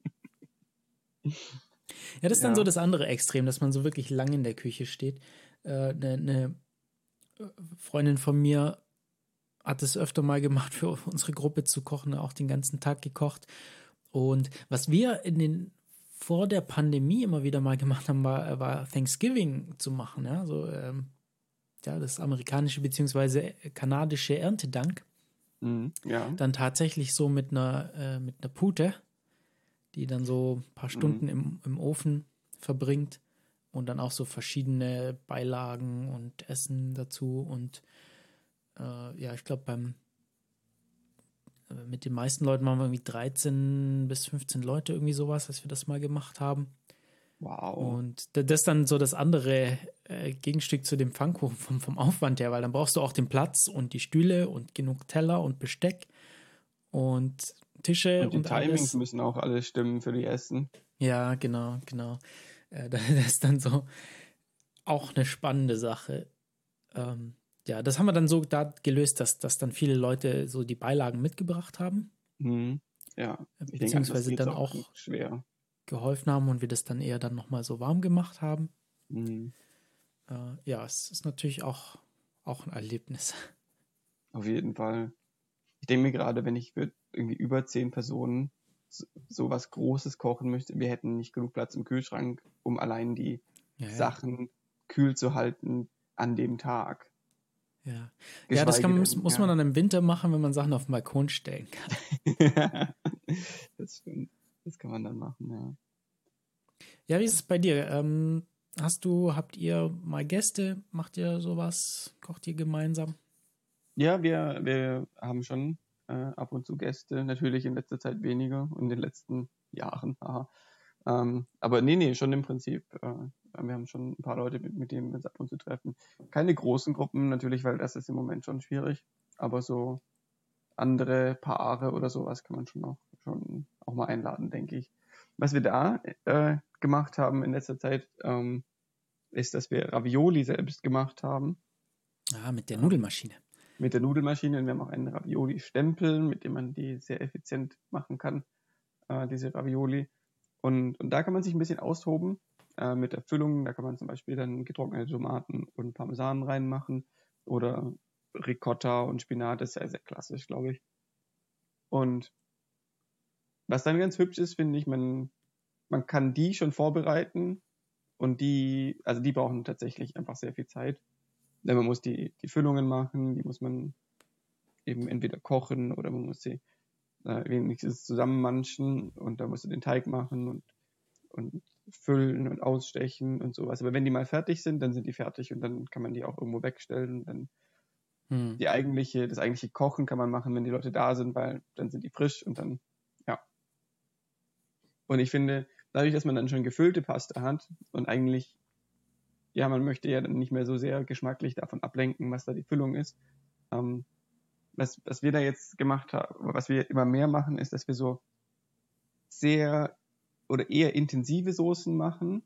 Speaker 2: Ja, das ist ja. dann so das andere Extrem, dass man so wirklich lang in der Küche steht. Eine äh, ne, ne Freundin von mir hat es öfter mal gemacht, für unsere Gruppe zu kochen, auch den ganzen Tag gekocht. Und was wir in den vor der Pandemie immer wieder mal gemacht haben, war, war Thanksgiving zu machen. Ja, so, ähm, ja, das amerikanische bzw. kanadische Erntedank.
Speaker 1: Mhm, ja.
Speaker 2: Dann tatsächlich so mit einer, äh, mit einer Pute die dann so ein paar Stunden mhm. im, im Ofen verbringt und dann auch so verschiedene Beilagen und Essen dazu. Und äh, ja, ich glaube, beim äh, mit den meisten Leuten waren wir irgendwie 13 bis 15 Leute, irgendwie sowas, als wir das mal gemacht haben.
Speaker 1: Wow.
Speaker 2: Und das ist dann so das andere äh, Gegenstück zu dem Pfannkuchen vom, vom Aufwand her, weil dann brauchst du auch den Platz und die Stühle und genug Teller und Besteck. Und Tische
Speaker 1: und die und Timings alles. müssen auch alles stimmen für die Essen.
Speaker 2: Ja, genau, genau. Äh, das ist dann so auch eine spannende Sache. Ähm, ja, das haben wir dann so da gelöst, dass, dass dann viele Leute so die Beilagen mitgebracht haben.
Speaker 1: Mhm. Ja,
Speaker 2: ich beziehungsweise denke, dann auch, auch,
Speaker 1: schwer.
Speaker 2: geholfen haben und wir das dann eher dann nochmal so warm gemacht haben.
Speaker 1: Mhm.
Speaker 2: Äh, ja, es ist natürlich auch, auch ein Erlebnis.
Speaker 1: Auf jeden Fall. Ich denke mir gerade, wenn ich irgendwie über zehn Personen so was Großes kochen möchte, wir hätten nicht genug Platz im Kühlschrank, um allein die ja, ja. Sachen kühl zu halten an dem Tag.
Speaker 2: Ja, ja das kann, muss, muss man dann im Winter machen, wenn man Sachen auf den Balkon stellen
Speaker 1: kann. das stimmt. Das kann man dann machen, ja.
Speaker 2: Ja, wie ist es bei dir? Ähm, hast du, habt ihr mal Gäste? Macht ihr sowas? Kocht ihr gemeinsam?
Speaker 1: Ja, wir, wir haben schon äh, ab und zu Gäste, natürlich in letzter Zeit weniger, in den letzten Jahren. Aha. Ähm, aber nee, nee, schon im Prinzip. Äh, wir haben schon ein paar Leute, mit, mit denen wir uns ab und zu treffen. Keine großen Gruppen natürlich, weil das ist im Moment schon schwierig. Aber so andere Paare oder sowas kann man schon auch, schon auch mal einladen, denke ich. Was wir da äh, gemacht haben in letzter Zeit, ähm, ist, dass wir Ravioli selbst gemacht haben.
Speaker 2: Ah, mit der Nudelmaschine
Speaker 1: mit der Nudelmaschine. Und wir haben auch einen Ravioli-Stempel, mit dem man die sehr effizient machen kann, äh, diese Ravioli. Und, und da kann man sich ein bisschen austoben äh, mit Füllung. Da kann man zum Beispiel dann getrocknete Tomaten und Parmesan reinmachen oder Ricotta und Spinat. Das ist sehr, sehr klassisch, glaube ich. Und was dann ganz hübsch ist, finde ich, man, man kann die schon vorbereiten und die, also die brauchen tatsächlich einfach sehr viel Zeit. Denn man muss die, die Füllungen machen, die muss man eben entweder kochen oder man muss sie äh, wenigstens zusammenmanschen und da musst du den Teig machen und, und füllen und ausstechen und sowas. Aber wenn die mal fertig sind, dann sind die fertig und dann kann man die auch irgendwo wegstellen. Dann hm. die eigentliche, das eigentliche Kochen kann man machen, wenn die Leute da sind, weil dann sind die frisch und dann, ja. Und ich finde, dadurch, dass man dann schon gefüllte Pasta hat und eigentlich ja, man möchte ja dann nicht mehr so sehr geschmacklich davon ablenken, was da die Füllung ist. Ähm, was, was wir da jetzt gemacht haben, was wir immer mehr machen, ist, dass wir so sehr oder eher intensive Soßen machen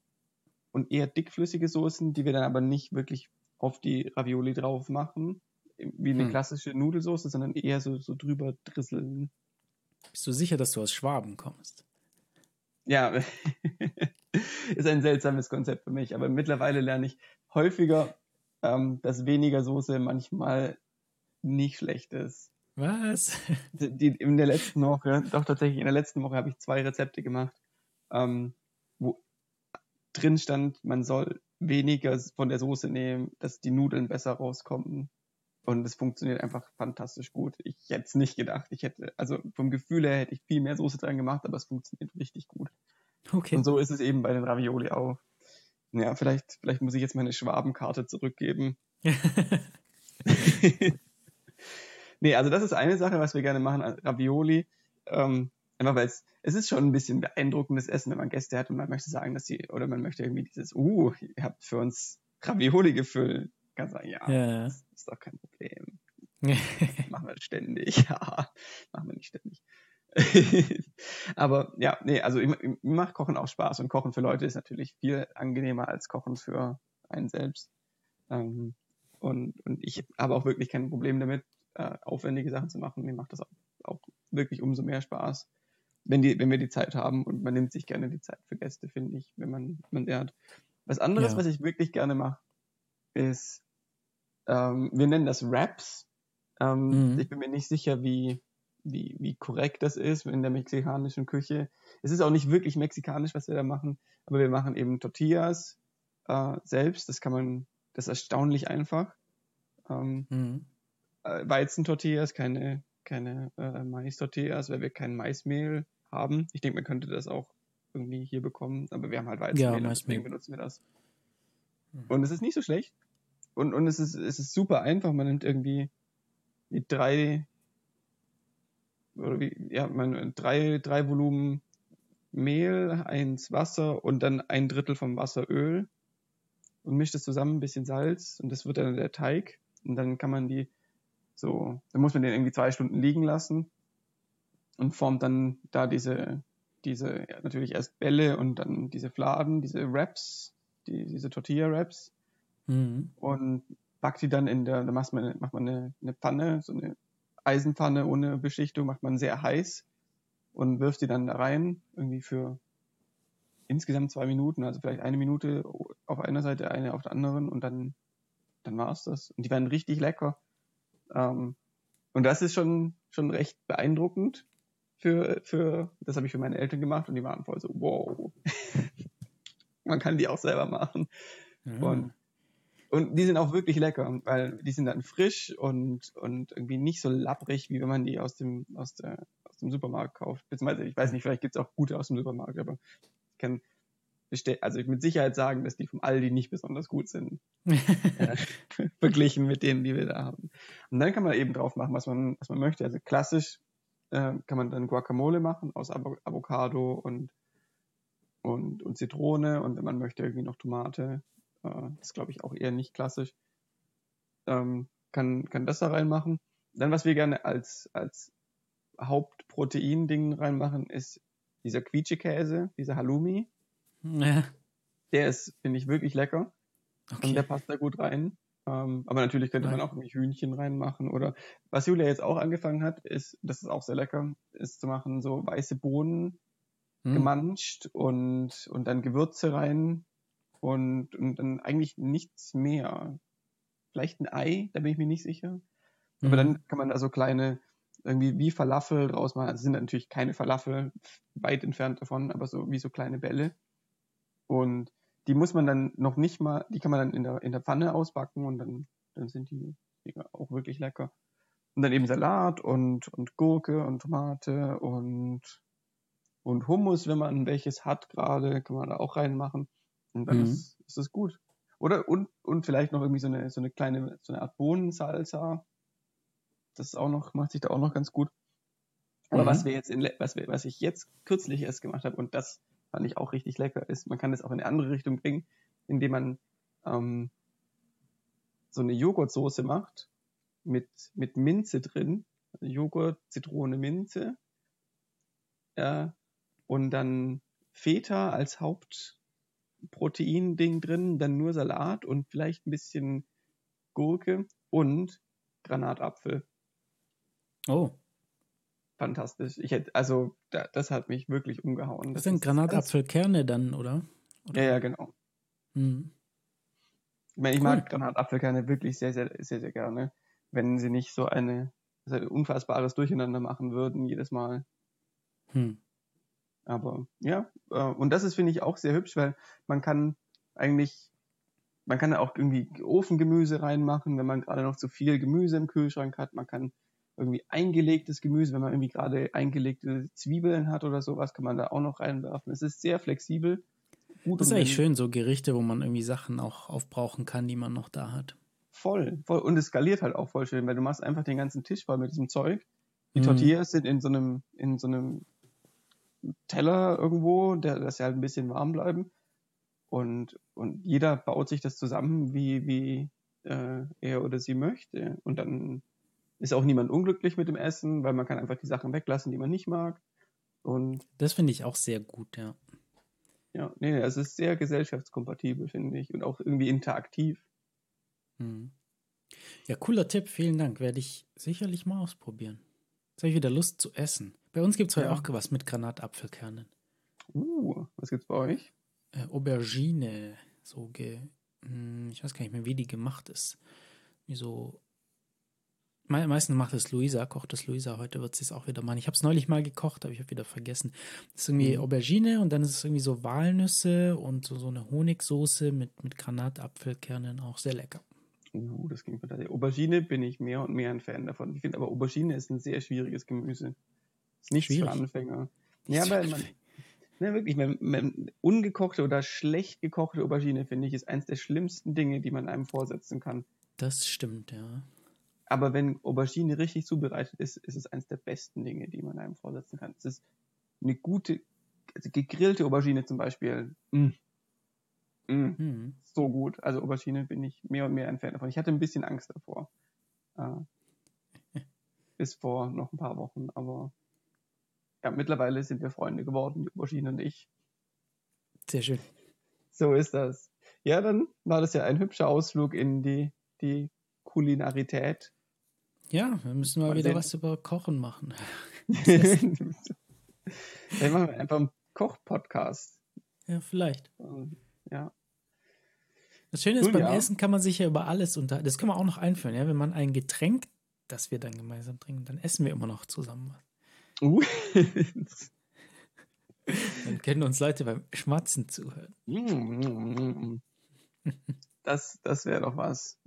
Speaker 1: und eher dickflüssige Soßen, die wir dann aber nicht wirklich auf die Ravioli drauf machen, wie eine hm. klassische Nudelsoße, sondern eher so, so drüber drisseln.
Speaker 2: Bist du sicher, dass du aus Schwaben kommst?
Speaker 1: Ja, ist ein seltsames Konzept für mich, aber mittlerweile lerne ich häufiger, ähm, dass weniger Soße manchmal nicht schlecht ist.
Speaker 2: Was?
Speaker 1: Die, in der letzten Woche, doch tatsächlich, in der letzten Woche habe ich zwei Rezepte gemacht, ähm, wo drin stand, man soll weniger von der Soße nehmen, dass die Nudeln besser rauskommen. Und es funktioniert einfach fantastisch gut. Ich hätte es nicht gedacht. Ich hätte, also vom Gefühl her hätte ich viel mehr Soße dran gemacht, aber es funktioniert richtig gut.
Speaker 2: Okay.
Speaker 1: Und so ist es eben bei den Ravioli auch. Ja, vielleicht, vielleicht muss ich jetzt meine Schwabenkarte zurückgeben. nee, also das ist eine Sache, was wir gerne machen. Ravioli. Ähm, Einfach weil es, es ist schon ein bisschen beeindruckendes Essen, wenn man Gäste hat und man möchte sagen, dass sie, oder man möchte irgendwie dieses, uh, ihr habt für uns Ravioli gefüllt. Kann sagen, ja,
Speaker 2: Ja.
Speaker 1: das ist doch kein Problem. machen wir ständig. Ja, machen wir nicht ständig. Aber ja, nee, also ich- macht Kochen auch Spaß und Kochen für Leute ist natürlich viel angenehmer als Kochen für einen selbst. Ähm, und, und ich habe auch wirklich kein Problem damit, äh, aufwendige Sachen zu machen. Mir macht das auch, auch wirklich umso mehr Spaß, wenn, die, wenn wir die Zeit haben und man nimmt sich gerne die Zeit für Gäste, finde ich, wenn man, wenn man der hat. Was anderes,
Speaker 2: Ja.
Speaker 1: was ich wirklich gerne mache, ist, ähm, wir nennen das Wraps. Ähm,
Speaker 2: Mhm.
Speaker 1: Ich bin mir nicht sicher, wie, wie, wie korrekt das ist in der mexikanischen Küche. Es ist auch nicht wirklich mexikanisch, was wir da machen, aber wir machen eben Tortillas äh, selbst. Das kann man, das ist erstaunlich einfach. Ähm,
Speaker 2: Mhm.
Speaker 1: äh, Weizentortillas, keine, keine äh, Mais-Tortillas, weil wir kein Maismehl haben. Ich denke, man könnte das auch irgendwie hier bekommen, aber wir haben halt Weizenmehl,
Speaker 2: Maismehl.
Speaker 1: deswegen benutzen wir das.
Speaker 2: Mhm.
Speaker 1: Und es ist nicht so schlecht. Und, und es, ist, es ist super einfach. Man nimmt irgendwie die drei oder wie, ja, man drei, drei Volumen Mehl, eins Wasser und dann ein Drittel vom Wasser Öl und mischt es zusammen, ein bisschen Salz und das wird dann der Teig. Und dann kann man die so, dann muss man den irgendwie zwei Stunden liegen lassen und formt dann da diese, diese, ja, natürlich erst Bälle und dann diese Fladen, diese Wraps, die, diese Tortilla-Wraps
Speaker 2: Mhm.
Speaker 1: und backt die dann in der, da macht man, macht man eine, eine Pfanne, so eine Eisenpfanne ohne Beschichtung, macht man sehr heiß und wirft die dann da rein, irgendwie für insgesamt zwei Minuten, also vielleicht eine Minute auf einer Seite, eine auf der anderen und dann, dann war's das. Und die werden richtig lecker. Ähm, und das ist schon, schon recht beeindruckend für, für, das habe ich für meine Eltern gemacht und die waren voll so, wow. Man kann die auch selber machen.
Speaker 2: Ja.
Speaker 1: Und, und die sind auch wirklich lecker, weil die sind dann frisch und, und irgendwie nicht so lapprig, wie wenn man die aus dem, aus der, aus dem Supermarkt kauft. Beziehungsweise, ich weiß nicht, vielleicht gibt's auch gute aus dem Supermarkt, aber ich kann also ich mit Sicherheit sagen, dass die vom Aldi nicht besonders gut sind. äh, verglichen mit denen, die wir da haben. Und dann kann man eben drauf machen, was man, was man möchte. Also klassisch äh, kann man dann Guacamole machen aus Avo Avocado und, und, und Zitrone und wenn man möchte irgendwie noch Tomate, äh, ist glaube ich auch eher nicht klassisch, ähm, kann, kann das da reinmachen. Dann, was wir gerne als, als Hauptprotein-Ding reinmachen, ist dieser Quietschekäse, dieser Halloumi.
Speaker 2: ja.
Speaker 1: Der ist, finde ich, wirklich lecker.
Speaker 2: Okay.
Speaker 1: Und der passt da gut rein. Ähm, aber natürlich könnte man
Speaker 2: Nein.
Speaker 1: auch irgendwie Hühnchen reinmachen. Oder was Julia jetzt auch angefangen hat, ist, das ist auch sehr lecker, ist zu machen, so weiße Bohnen
Speaker 2: Hm.
Speaker 1: gemanscht und, und dann Gewürze rein und, und dann eigentlich nichts mehr. Vielleicht ein Ei, da bin ich mir nicht sicher. Aber
Speaker 2: Mhm.
Speaker 1: dann kann man da so kleine, irgendwie wie Falafel draus machen. Also sind natürlich keine Falafel, weit entfernt davon, aber so wie so kleine Bälle. Und die muss man dann noch nicht mal, die kann man dann in der, in der Pfanne ausbacken und dann, dann sind die auch wirklich lecker. Und dann eben Salat und, und Gurke und Tomate und, und Hummus, wenn man welches hat gerade, kann man da auch reinmachen. Und dann
Speaker 2: Mhm.
Speaker 1: ist, ist es gut. Oder, und, und vielleicht noch irgendwie so eine, so eine kleine, so eine Art Bohnensalsa. Das auch noch, macht sich da auch noch ganz gut. Aber
Speaker 2: Mhm.
Speaker 1: was wir jetzt in, was wir, was ich jetzt kürzlich erst gemacht habe und das fand ich auch richtig lecker, ist, man kann das auch in eine andere Richtung bringen, indem man ähm, so eine Joghurtsoße macht mit, mit Minze drin. Also Joghurt, Zitrone, Minze. Ja, und dann Feta als Hauptprotein-Ding drin, dann nur Salat und vielleicht ein bisschen Gurke und Granatapfel.
Speaker 2: Oh,
Speaker 1: Fantastisch. Ich hätte, also, da, das hat mich wirklich umgehauen.
Speaker 2: das sind Granatapfelkerne dann, oder?
Speaker 1: Ja, ja, genau.
Speaker 2: Hm.
Speaker 1: Ich meine, ich
Speaker 2: Cool.
Speaker 1: mag Granatapfelkerne wirklich sehr, sehr, sehr, sehr gerne. Wenn sie nicht so eine, so ein unfassbares Durcheinander machen würden jedes Mal.
Speaker 2: Hm.
Speaker 1: Aber ja, äh, und das ist, finde ich, auch sehr hübsch, weil man kann eigentlich, man kann da auch irgendwie Ofengemüse reinmachen, wenn man gerade noch zu viel Gemüse im Kühlschrank hat. Man kann irgendwie eingelegtes Gemüse, wenn man irgendwie gerade eingelegte Zwiebeln hat oder sowas, kann man da auch noch reinwerfen. Es ist sehr flexibel.
Speaker 2: Das ist eigentlich schön, so Gerichte, wo man irgendwie Sachen auch aufbrauchen kann, die man noch da hat.
Speaker 1: Voll, voll. Und es skaliert halt auch voll schön, weil du machst einfach den ganzen Tisch voll mit diesem Zeug. Die
Speaker 2: Mhm.
Speaker 1: Tortillas sind in so einem, in so einem Teller irgendwo, der, dass sie halt ein bisschen warm bleiben. Und, und jeder baut sich das zusammen, wie, wie äh, er oder sie möchte. Und dann ist auch niemand unglücklich mit dem Essen, weil man kann einfach die Sachen weglassen, die man nicht mag. Und
Speaker 2: das finde ich auch sehr gut, ja.
Speaker 1: Ja, nee, es ist sehr gesellschaftskompatibel, finde ich, und auch irgendwie interaktiv.
Speaker 2: Hm. Ja, cooler Tipp, vielen Dank. Werde ich sicherlich mal ausprobieren. Jetzt habe ich wieder Lust zu essen. Bei uns gibt es heute ja. auch was mit Granatapfelkernen.
Speaker 1: Uh, was gibt's bei euch?
Speaker 2: Äh, Aubergine, so ge, hm, ich weiß gar nicht mehr, wie die gemacht ist. Wie so Me meistens macht es Luisa, kocht es Luisa. Heute wird sie es auch wieder machen. Ich habe es neulich mal gekocht, aber ich habe wieder vergessen. Das ist irgendwie mhm. Aubergine und dann ist es irgendwie so Walnüsse und so, so eine Honigsoße mit, mit Granatapfelkernen. Auch sehr lecker.
Speaker 1: Uh, das klingt fantastisch. Aubergine bin ich mehr und mehr ein Fan davon. Ich finde aber Aubergine ist ein sehr schwieriges Gemüse. Nicht Schwierig. für Anfänger. Ja, weil man, ne, wirklich, man, man, ungekochte oder schlecht gekochte Aubergine, finde ich, ist eins der schlimmsten Dinge, die man einem vorsetzen kann.
Speaker 2: Das stimmt, ja.
Speaker 1: Aber wenn Aubergine richtig zubereitet ist, ist es eines der besten Dinge, die man einem vorsetzen kann. Es ist eine gute, also gegrillte Aubergine zum Beispiel. Mm. Mm. Mhm. So gut. Also Aubergine bin ich mehr und mehr ein Fan davon. Ich hatte ein bisschen Angst davor. Äh, bis vor noch ein paar Wochen, aber ja, mittlerweile sind wir Freunde geworden, die Aubergine und ich.
Speaker 2: Sehr schön.
Speaker 1: So ist das. Ja, dann war das ja ein hübscher Ausflug in die, die Kulinarität.
Speaker 2: Ja, wir müssen mal, mal wieder was über Kochen machen.
Speaker 1: Dann machen wir einfach einen Koch-Podcast.
Speaker 2: Ja, vielleicht.
Speaker 1: Ja.
Speaker 2: Das Schöne ist, beim ja. Essen kann man sich ja über alles unter. Das können wir auch noch einführen, ja. Wenn man ein Getränk, das wir dann gemeinsam trinken, dann essen wir immer noch zusammen. Uh. dann können uns Leute beim Schmatzen zuhören.
Speaker 1: Das, das wäre doch was.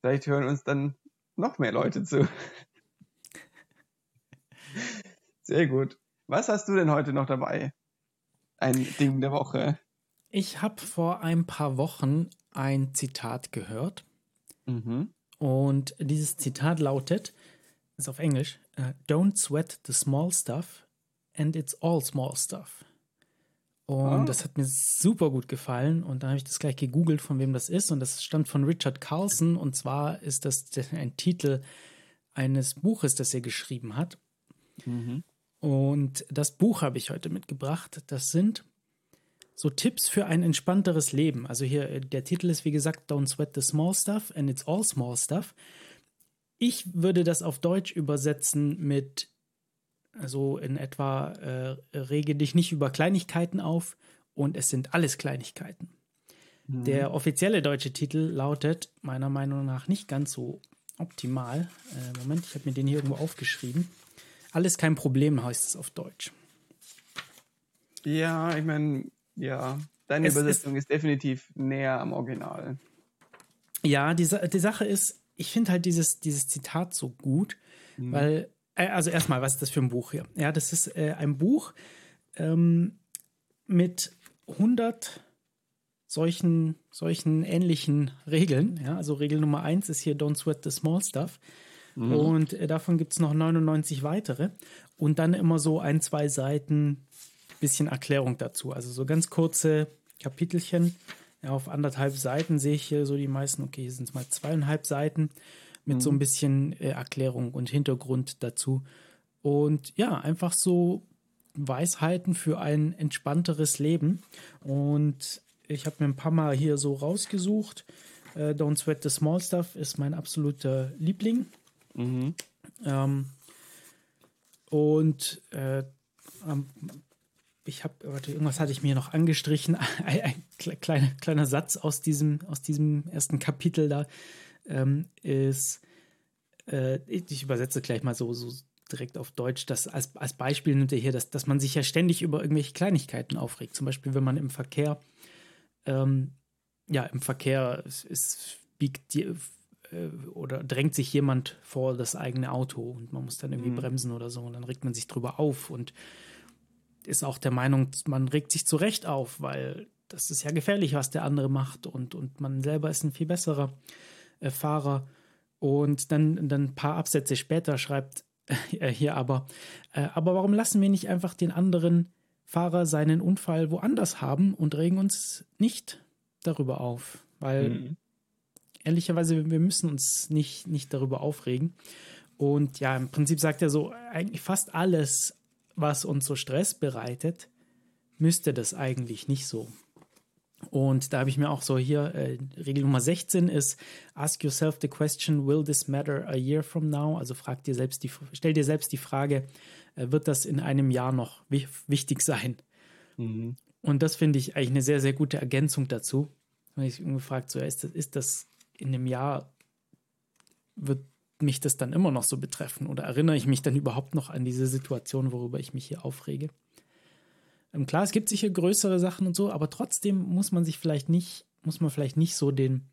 Speaker 1: Vielleicht hören uns dann noch mehr Leute zu. Sehr gut. Was hast du denn heute noch dabei? Ein Ding der Woche.
Speaker 2: Ich habe vor ein paar Wochen ein Zitat gehört. Mhm. Und dieses Zitat lautet, ist auf Englisch, uh, Don't sweat the small stuff and it's all small stuff. Und oh. das hat mir super gut gefallen. Und dann habe ich das gleich gegoogelt, von wem das ist. Und das stammt von Richard Carlson. Und zwar ist das ein Titel eines Buches, das er geschrieben hat. Mhm. Und das Buch habe ich heute mitgebracht. Das sind so Tipps für ein entspannteres Leben. Also hier, äh, der Titel ist wie gesagt Don't Sweat the Small Stuff and It's All Small Stuff. Ich würde das auf Deutsch übersetzen mit also in etwa äh, rege dich nicht über Kleinigkeiten auf und es sind alles Kleinigkeiten. Mhm. Der offizielle deutsche Titel lautet meiner Meinung nach nicht ganz so optimal. Äh, Moment, ich habe mir den hier irgendwo aufgeschrieben. Alles kein Problem heißt es auf Deutsch.
Speaker 1: Ja, ich meine, ja, deine es Übersetzung ist, ist, definitiv näher am Original.
Speaker 2: Ja, die, die Sache ist, ich finde halt dieses, dieses Zitat so gut, mhm. weil äh, also erstmal, was ist das für ein Buch hier? Ja, das ist äh, ein Buch ähm, mit 100 solchen, solchen ähnlichen Regeln. Ja, also Regel Nummer 1 ist hier Don't Sweat the Small Stuff. Mhm. Und äh, davon gibt es noch 99 weitere. Und dann immer so ein, zwei Seiten, bisschen Erklärung dazu. Also so ganz kurze Kapitelchen. Ja, auf anderthalb Seiten sehe ich hier so die meisten. Okay, hier sind es mal zweieinhalb Seiten mit mhm. so ein mhm. bisschen äh, Erklärung und Hintergrund dazu. Und ja, einfach so Weisheiten für ein entspannteres Leben. Und ich habe mir ein paar Mal hier so rausgesucht. Äh, Don't Sweat the Small Stuff ist mein absoluter Liebling. Mhm. Ähm, und äh, ich habe, warte, irgendwas hatte ich mir noch angestrichen. Ein, ein kleiner, kleiner Satz aus diesem, aus diesem ersten Kapitel da ähm, ist, äh, ich übersetze gleich mal so, so direkt auf Deutsch, dass als, als Beispiel nimmt er hier, dass, dass man sich ja ständig über irgendwelche Kleinigkeiten aufregt. Zum Beispiel, wenn man im Verkehr, ähm, ja, im Verkehr ist, biegt die, äh, oder drängt sich jemand vor das eigene Auto und man muss dann irgendwie mhm. bremsen oder so und dann regt man sich drüber auf und ist auch der Meinung, man regt sich zu Recht auf, weil das ist ja gefährlich, was der andere macht und, und man selber ist ein viel besserer äh, Fahrer. Und dann, dann ein paar Absätze später schreibt äh, hier aber. Äh, aber warum lassen wir nicht einfach den anderen Fahrer seinen Unfall woanders haben und regen uns nicht darüber auf? Weil mhm. ehrlicherweise, wir müssen uns nicht, nicht darüber aufregen. Und ja, im Prinzip sagt er so, eigentlich fast alles, was uns so Stress bereitet, müsste das eigentlich nicht so. Und da habe ich mir auch so hier, äh, Regel Nummer 16 ist, ask yourself the question, will this matter a year from now? Also frag dir selbst die, stell dir selbst die Frage, äh, wird das in einem Jahr noch wichtig sein? Mhm. Und das finde ich eigentlich eine sehr, sehr gute Ergänzung dazu. Wenn ich gefragt, so ist das, ist das in einem Jahr, wird mich das dann immer noch so betreffen? Oder erinnere ich mich dann überhaupt noch an diese Situation, worüber ich mich hier aufrege? Ähm, klar, es gibt sicher größere Sachen und so, aber trotzdem muss man sich vielleicht nicht, muss man vielleicht nicht so den,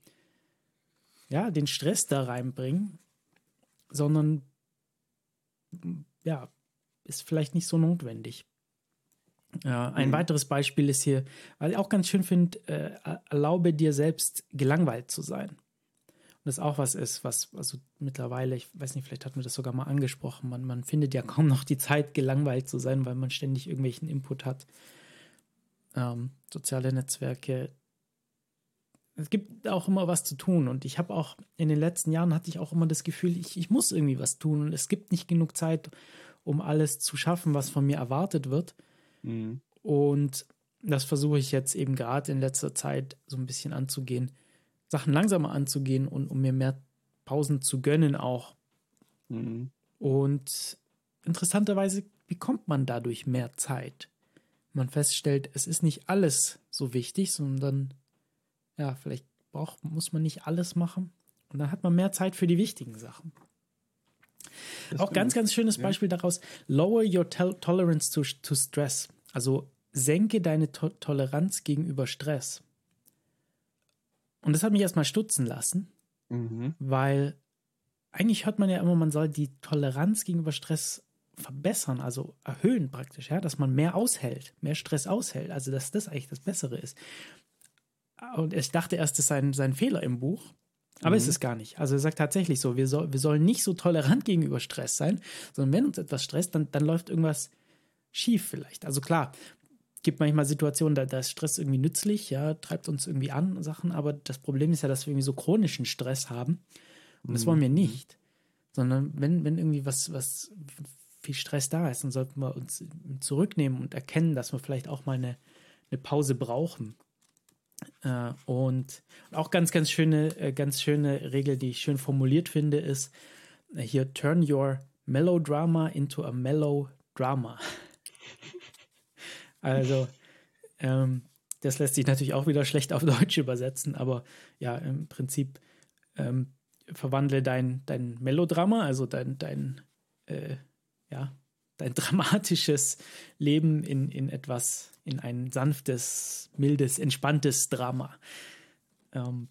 Speaker 2: ja, den Stress da reinbringen, sondern ja, ist vielleicht nicht so notwendig. Äh, ein mhm. weiteres Beispiel ist hier, weil ich auch ganz schön finde, äh, erlaube dir selbst gelangweilt zu sein das auch was ist, was also mittlerweile, ich weiß nicht, vielleicht hatten wir das sogar mal angesprochen, man, man findet ja kaum noch die Zeit, gelangweilt zu sein, weil man ständig irgendwelchen Input hat. Ähm, soziale Netzwerke. Es gibt auch immer was zu tun und ich habe auch in den letzten Jahren hatte ich auch immer das Gefühl, ich, ich muss irgendwie was tun und es gibt nicht genug Zeit, um alles zu schaffen, was von mir erwartet wird. Mhm. Und das versuche ich jetzt eben gerade in letzter Zeit so ein bisschen anzugehen Sachen langsamer anzugehen und um mir mehr Pausen zu gönnen auch. Mhm. Und interessanterweise bekommt man dadurch mehr Zeit. Man feststellt, es ist nicht alles so wichtig, sondern ja, vielleicht braucht, muss man nicht alles machen. Und dann hat man mehr Zeit für die wichtigen Sachen. Das auch ganz, ganz schönes Beispiel ja. daraus: Lower your tolerance to, to stress. Also senke deine to Toleranz gegenüber Stress. Und das hat mich erstmal stutzen lassen, mhm. weil eigentlich hört man ja immer, man soll die Toleranz gegenüber Stress verbessern, also erhöhen praktisch, ja, dass man mehr aushält, mehr Stress aushält, also dass das eigentlich das Bessere ist. Und ich dachte erst, das sei ein, sei ein Fehler im Buch, aber mhm. ist es gar nicht. Also er sagt tatsächlich so, wir, soll, wir sollen nicht so tolerant gegenüber Stress sein, sondern wenn uns etwas stresst, dann, dann läuft irgendwas schief vielleicht. Also klar, gibt manchmal Situationen, da, da ist Stress irgendwie nützlich, ja, treibt uns irgendwie an, Sachen, aber das Problem ist ja, dass wir irgendwie so chronischen Stress haben. Und das wollen wir mhm. nicht. Sondern wenn, wenn irgendwie was, was viel Stress da ist, dann sollten wir uns zurücknehmen und erkennen, dass wir vielleicht auch mal eine, eine Pause brauchen. Äh, und auch ganz, ganz schöne, äh, ganz schöne Regel, die ich schön formuliert finde, ist äh, hier turn your melodrama into a mellow drama. Also, ähm, das lässt sich natürlich auch wieder schlecht auf Deutsch übersetzen, aber ja, im Prinzip ähm, verwandle dein, dein Melodrama, also dein, dein, äh, ja, dein dramatisches Leben in, in etwas, in ein sanftes, mildes, entspanntes Drama. Ähm,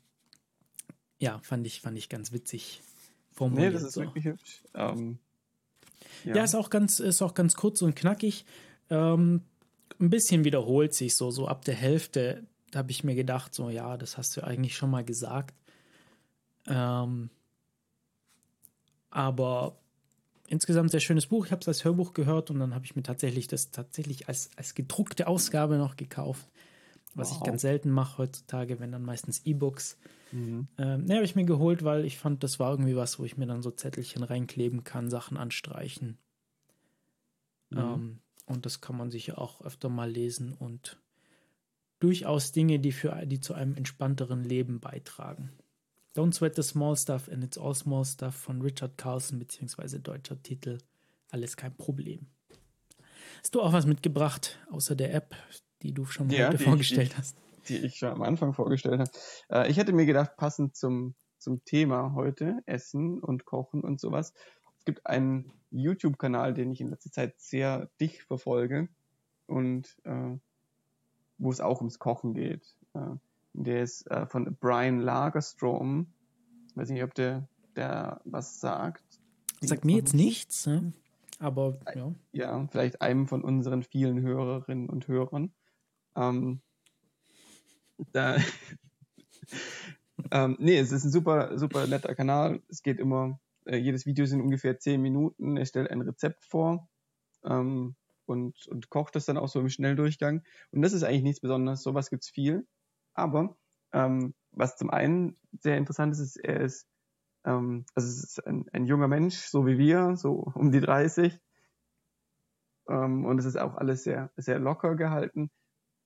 Speaker 2: ja, fand ich, fand ich ganz witzig
Speaker 1: formuliert. Nee, das ist so. wirklich hübsch. Um,
Speaker 2: ja. ja. ist auch ganz, ist auch ganz kurz und knackig. Ähm, ein bisschen wiederholt sich so, so ab der Hälfte, da habe ich mir gedacht, so ja, das hast du eigentlich schon mal gesagt. Ähm, aber insgesamt sehr schönes Buch. Ich habe es als Hörbuch gehört und dann habe ich mir tatsächlich das tatsächlich als, als gedruckte Ausgabe noch gekauft. Was wow. ich ganz selten mache heutzutage, wenn dann meistens E-Books. Mhm. Ähm, ne, habe ich mir geholt, weil ich fand, das war irgendwie was, wo ich mir dann so Zettelchen reinkleben kann, Sachen anstreichen. Mhm. Ähm, und das kann man sicher auch öfter mal lesen und durchaus Dinge, die, für, die zu einem entspannteren Leben beitragen. Don't Sweat the Small Stuff and It's All Small Stuff von Richard Carlson, beziehungsweise deutscher Titel. Alles kein Problem. Hast du auch was mitgebracht, außer der App, die du schon ja, heute vorgestellt
Speaker 1: ich,
Speaker 2: hast?
Speaker 1: Die ich schon am Anfang vorgestellt habe. Äh, ich hätte mir gedacht, passend zum, zum Thema heute, Essen und Kochen und sowas, es gibt einen YouTube-Kanal, den ich in letzter Zeit sehr dicht verfolge und äh, wo es auch ums Kochen geht. Äh, der ist äh, von Brian Lagerstrom. Weiß nicht, ob der, der was sagt.
Speaker 2: Sagt mir jetzt nichts, ne? aber ja.
Speaker 1: Ja, vielleicht einem von unseren vielen Hörerinnen und Hörern. Ähm, da, ähm, nee, es ist ein super, super netter Kanal. Es geht immer äh, jedes Video sind ungefähr zehn Minuten. Er stellt ein Rezept vor ähm, und, und kocht das dann auch so im Schnelldurchgang. Und das ist eigentlich nichts Besonderes. Sowas gibt's viel. Aber ähm, was zum einen sehr interessant ist, ist, er ist, ähm, also es ist ein, ein junger Mensch, so wie wir, so um die 30. Ähm, und es ist auch alles sehr, sehr locker gehalten.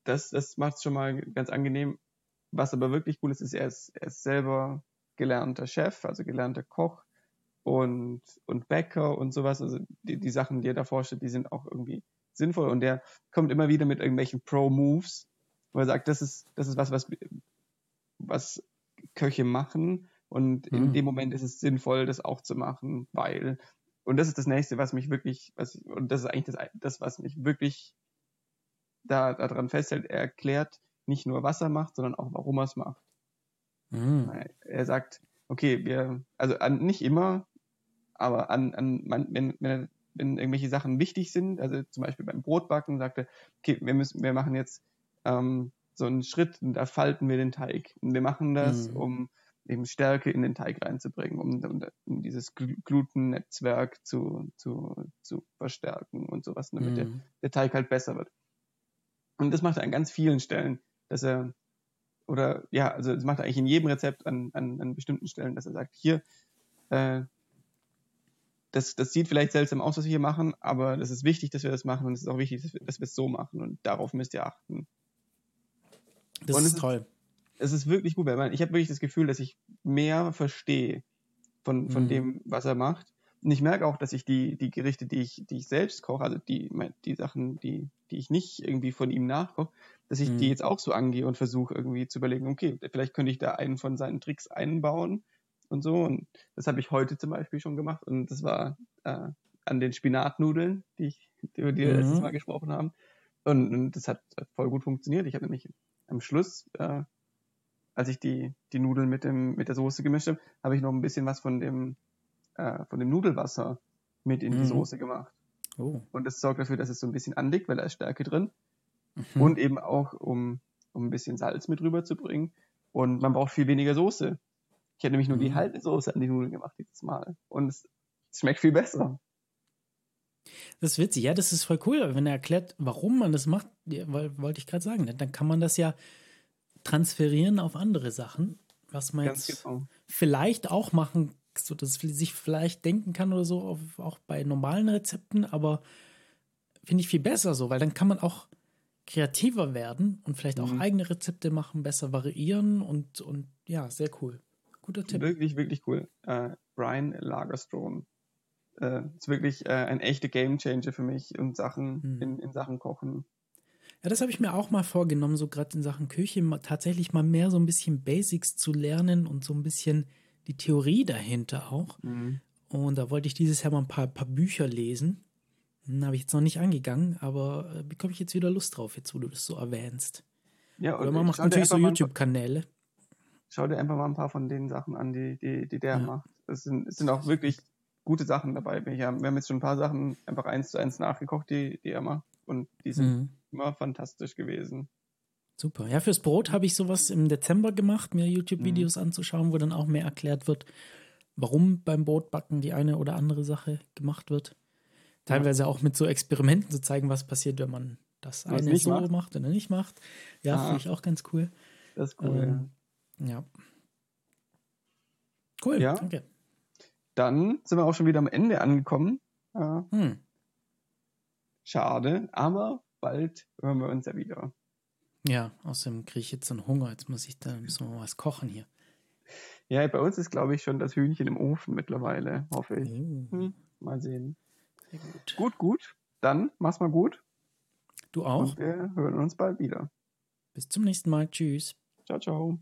Speaker 1: Das, das macht schon mal ganz angenehm. Was aber wirklich cool ist, ist, er ist, er ist selber gelernter Chef, also gelernter Koch und, und Bäcker und sowas. Also die, die Sachen, die er da vorstellt, die sind auch irgendwie sinnvoll. Und der kommt immer wieder mit irgendwelchen Pro-Moves, wo er sagt, das ist, das ist was, was, was Köche machen. Und in mhm. dem Moment ist es sinnvoll, das auch zu machen, weil, und das ist das nächste, was mich wirklich, was, und das ist eigentlich das, das was mich wirklich da, daran festhält. Er erklärt nicht nur, was er macht, sondern auch, warum er es macht. Mhm. Er sagt, okay, wir, also nicht immer, aber an, an man, wenn, wenn, wenn irgendwelche Sachen wichtig sind, also zum Beispiel beim Brotbacken, sagt er, okay, wir müssen, wir machen jetzt ähm, so einen Schritt und da falten wir den Teig. Und wir machen das, mhm. um eben Stärke in den Teig reinzubringen, um, um, um dieses Glutennetzwerk zu, zu, zu verstärken und sowas, damit mhm. der, der Teig halt besser wird. Und das macht er an ganz vielen Stellen, dass er oder ja, also das macht er eigentlich in jedem Rezept an, an, an bestimmten Stellen, dass er sagt, hier, äh, das, das sieht vielleicht seltsam aus, was wir hier machen, aber das ist wichtig, dass wir das machen und es ist auch wichtig, dass wir, dass wir es so machen und darauf müsst ihr achten.
Speaker 2: Das und ist toll.
Speaker 1: Ist, es ist wirklich gut, weil man, ich habe wirklich das Gefühl, dass ich mehr verstehe von, von mhm. dem, was er macht. Und ich merke auch, dass ich die, die Gerichte, die ich, die ich selbst koche, also die, die Sachen, die, die ich nicht irgendwie von ihm nachkoche, dass ich mhm. die jetzt auch so angehe und versuche irgendwie zu überlegen, okay, vielleicht könnte ich da einen von seinen Tricks einbauen und so. Und das habe ich heute zum Beispiel schon gemacht. Und das war äh, an den Spinatnudeln, die ich, über die wir mhm. letztes Mal gesprochen haben. Und, und das hat, hat, voll gut funktioniert. Ich habe nämlich am Schluss, äh, als ich die, die Nudeln mit dem, mit der Soße gemischt habe, habe ich noch ein bisschen was von dem, äh, von dem Nudelwasser mit in die mhm. Soße gemacht. Oh. Und das sorgt dafür, dass es so ein bisschen andickt, weil da ist Stärke drin. Mhm. Und eben auch, um, um ein bisschen Salz mit rüberzubringen. Und man braucht viel weniger Soße. Ich hätte nämlich nur mhm. die halbe Soße an die Nudeln gemacht dieses Mal. Und es, es schmeckt viel besser.
Speaker 2: Das ist witzig, ja, das ist voll cool, wenn er erklärt, warum man das macht, wollte ich gerade sagen, dann kann man das ja transferieren auf andere Sachen, was man Ganz jetzt genau. vielleicht auch machen, so dass sich vielleicht denken kann oder so, auf, auch bei normalen Rezepten, aber finde ich viel besser so, weil dann kann man auch kreativer werden und vielleicht auch mhm. eigene Rezepte machen, besser variieren und, und ja, sehr cool. Guter Tipp.
Speaker 1: Wirklich, wirklich cool. Äh, Brian Lagerstone. Äh, ist wirklich äh, ein echter Gamechanger für mich in Sachen, mhm. in, in Sachen Kochen.
Speaker 2: Ja, das habe ich mir auch mal vorgenommen, so gerade in Sachen Küche, mal, tatsächlich mal mehr so ein bisschen Basics zu lernen und so ein bisschen die Theorie dahinter auch. Mhm. Und da wollte ich dieses Jahr mal ein paar, paar Bücher lesen. Hm, habe ich jetzt noch nicht angegangen, aber äh, bekomme ich jetzt wieder Lust drauf, jetzt wo du das so erwähnst. Ja, und Oder man macht natürlich so YouTube-Kanäle.
Speaker 1: Schau dir einfach mal ein paar von den Sachen an, die, die, die der ja. macht. Es sind, es sind auch wirklich gute Sachen dabei. Wir haben, wir haben jetzt schon ein paar Sachen einfach eins zu eins nachgekocht, die, die er macht. Und die sind mhm. immer fantastisch gewesen.
Speaker 2: Super. Ja, fürs Brot habe ich sowas im Dezember gemacht, mir YouTube-Videos mhm. anzuschauen, wo dann auch mehr erklärt wird, warum beim Brotbacken die eine oder andere Sache gemacht wird. Teilweise ja. auch mit so Experimenten zu zeigen, was passiert, wenn man das was eine so macht. macht oder nicht macht. Ja, ah. finde ich auch ganz cool.
Speaker 1: Das ist cool. Ähm,
Speaker 2: ja. Cool, ja. danke.
Speaker 1: Dann sind wir auch schon wieder am Ende angekommen. Äh, hm. Schade, aber bald hören wir uns ja wieder.
Speaker 2: Ja, außerdem kriege ich jetzt einen Hunger. Jetzt muss ich da müssen wir mal was kochen hier.
Speaker 1: Ja, bei uns ist, glaube ich, schon das Hühnchen im Ofen mittlerweile, hoffe ich. Oh. Hm, mal sehen. Sehr gut. Gut, gut. Dann mach's mal gut.
Speaker 2: Du auch.
Speaker 1: Und wir hören uns bald wieder.
Speaker 2: Bis zum nächsten Mal. Tschüss.
Speaker 1: Ciao, ciao.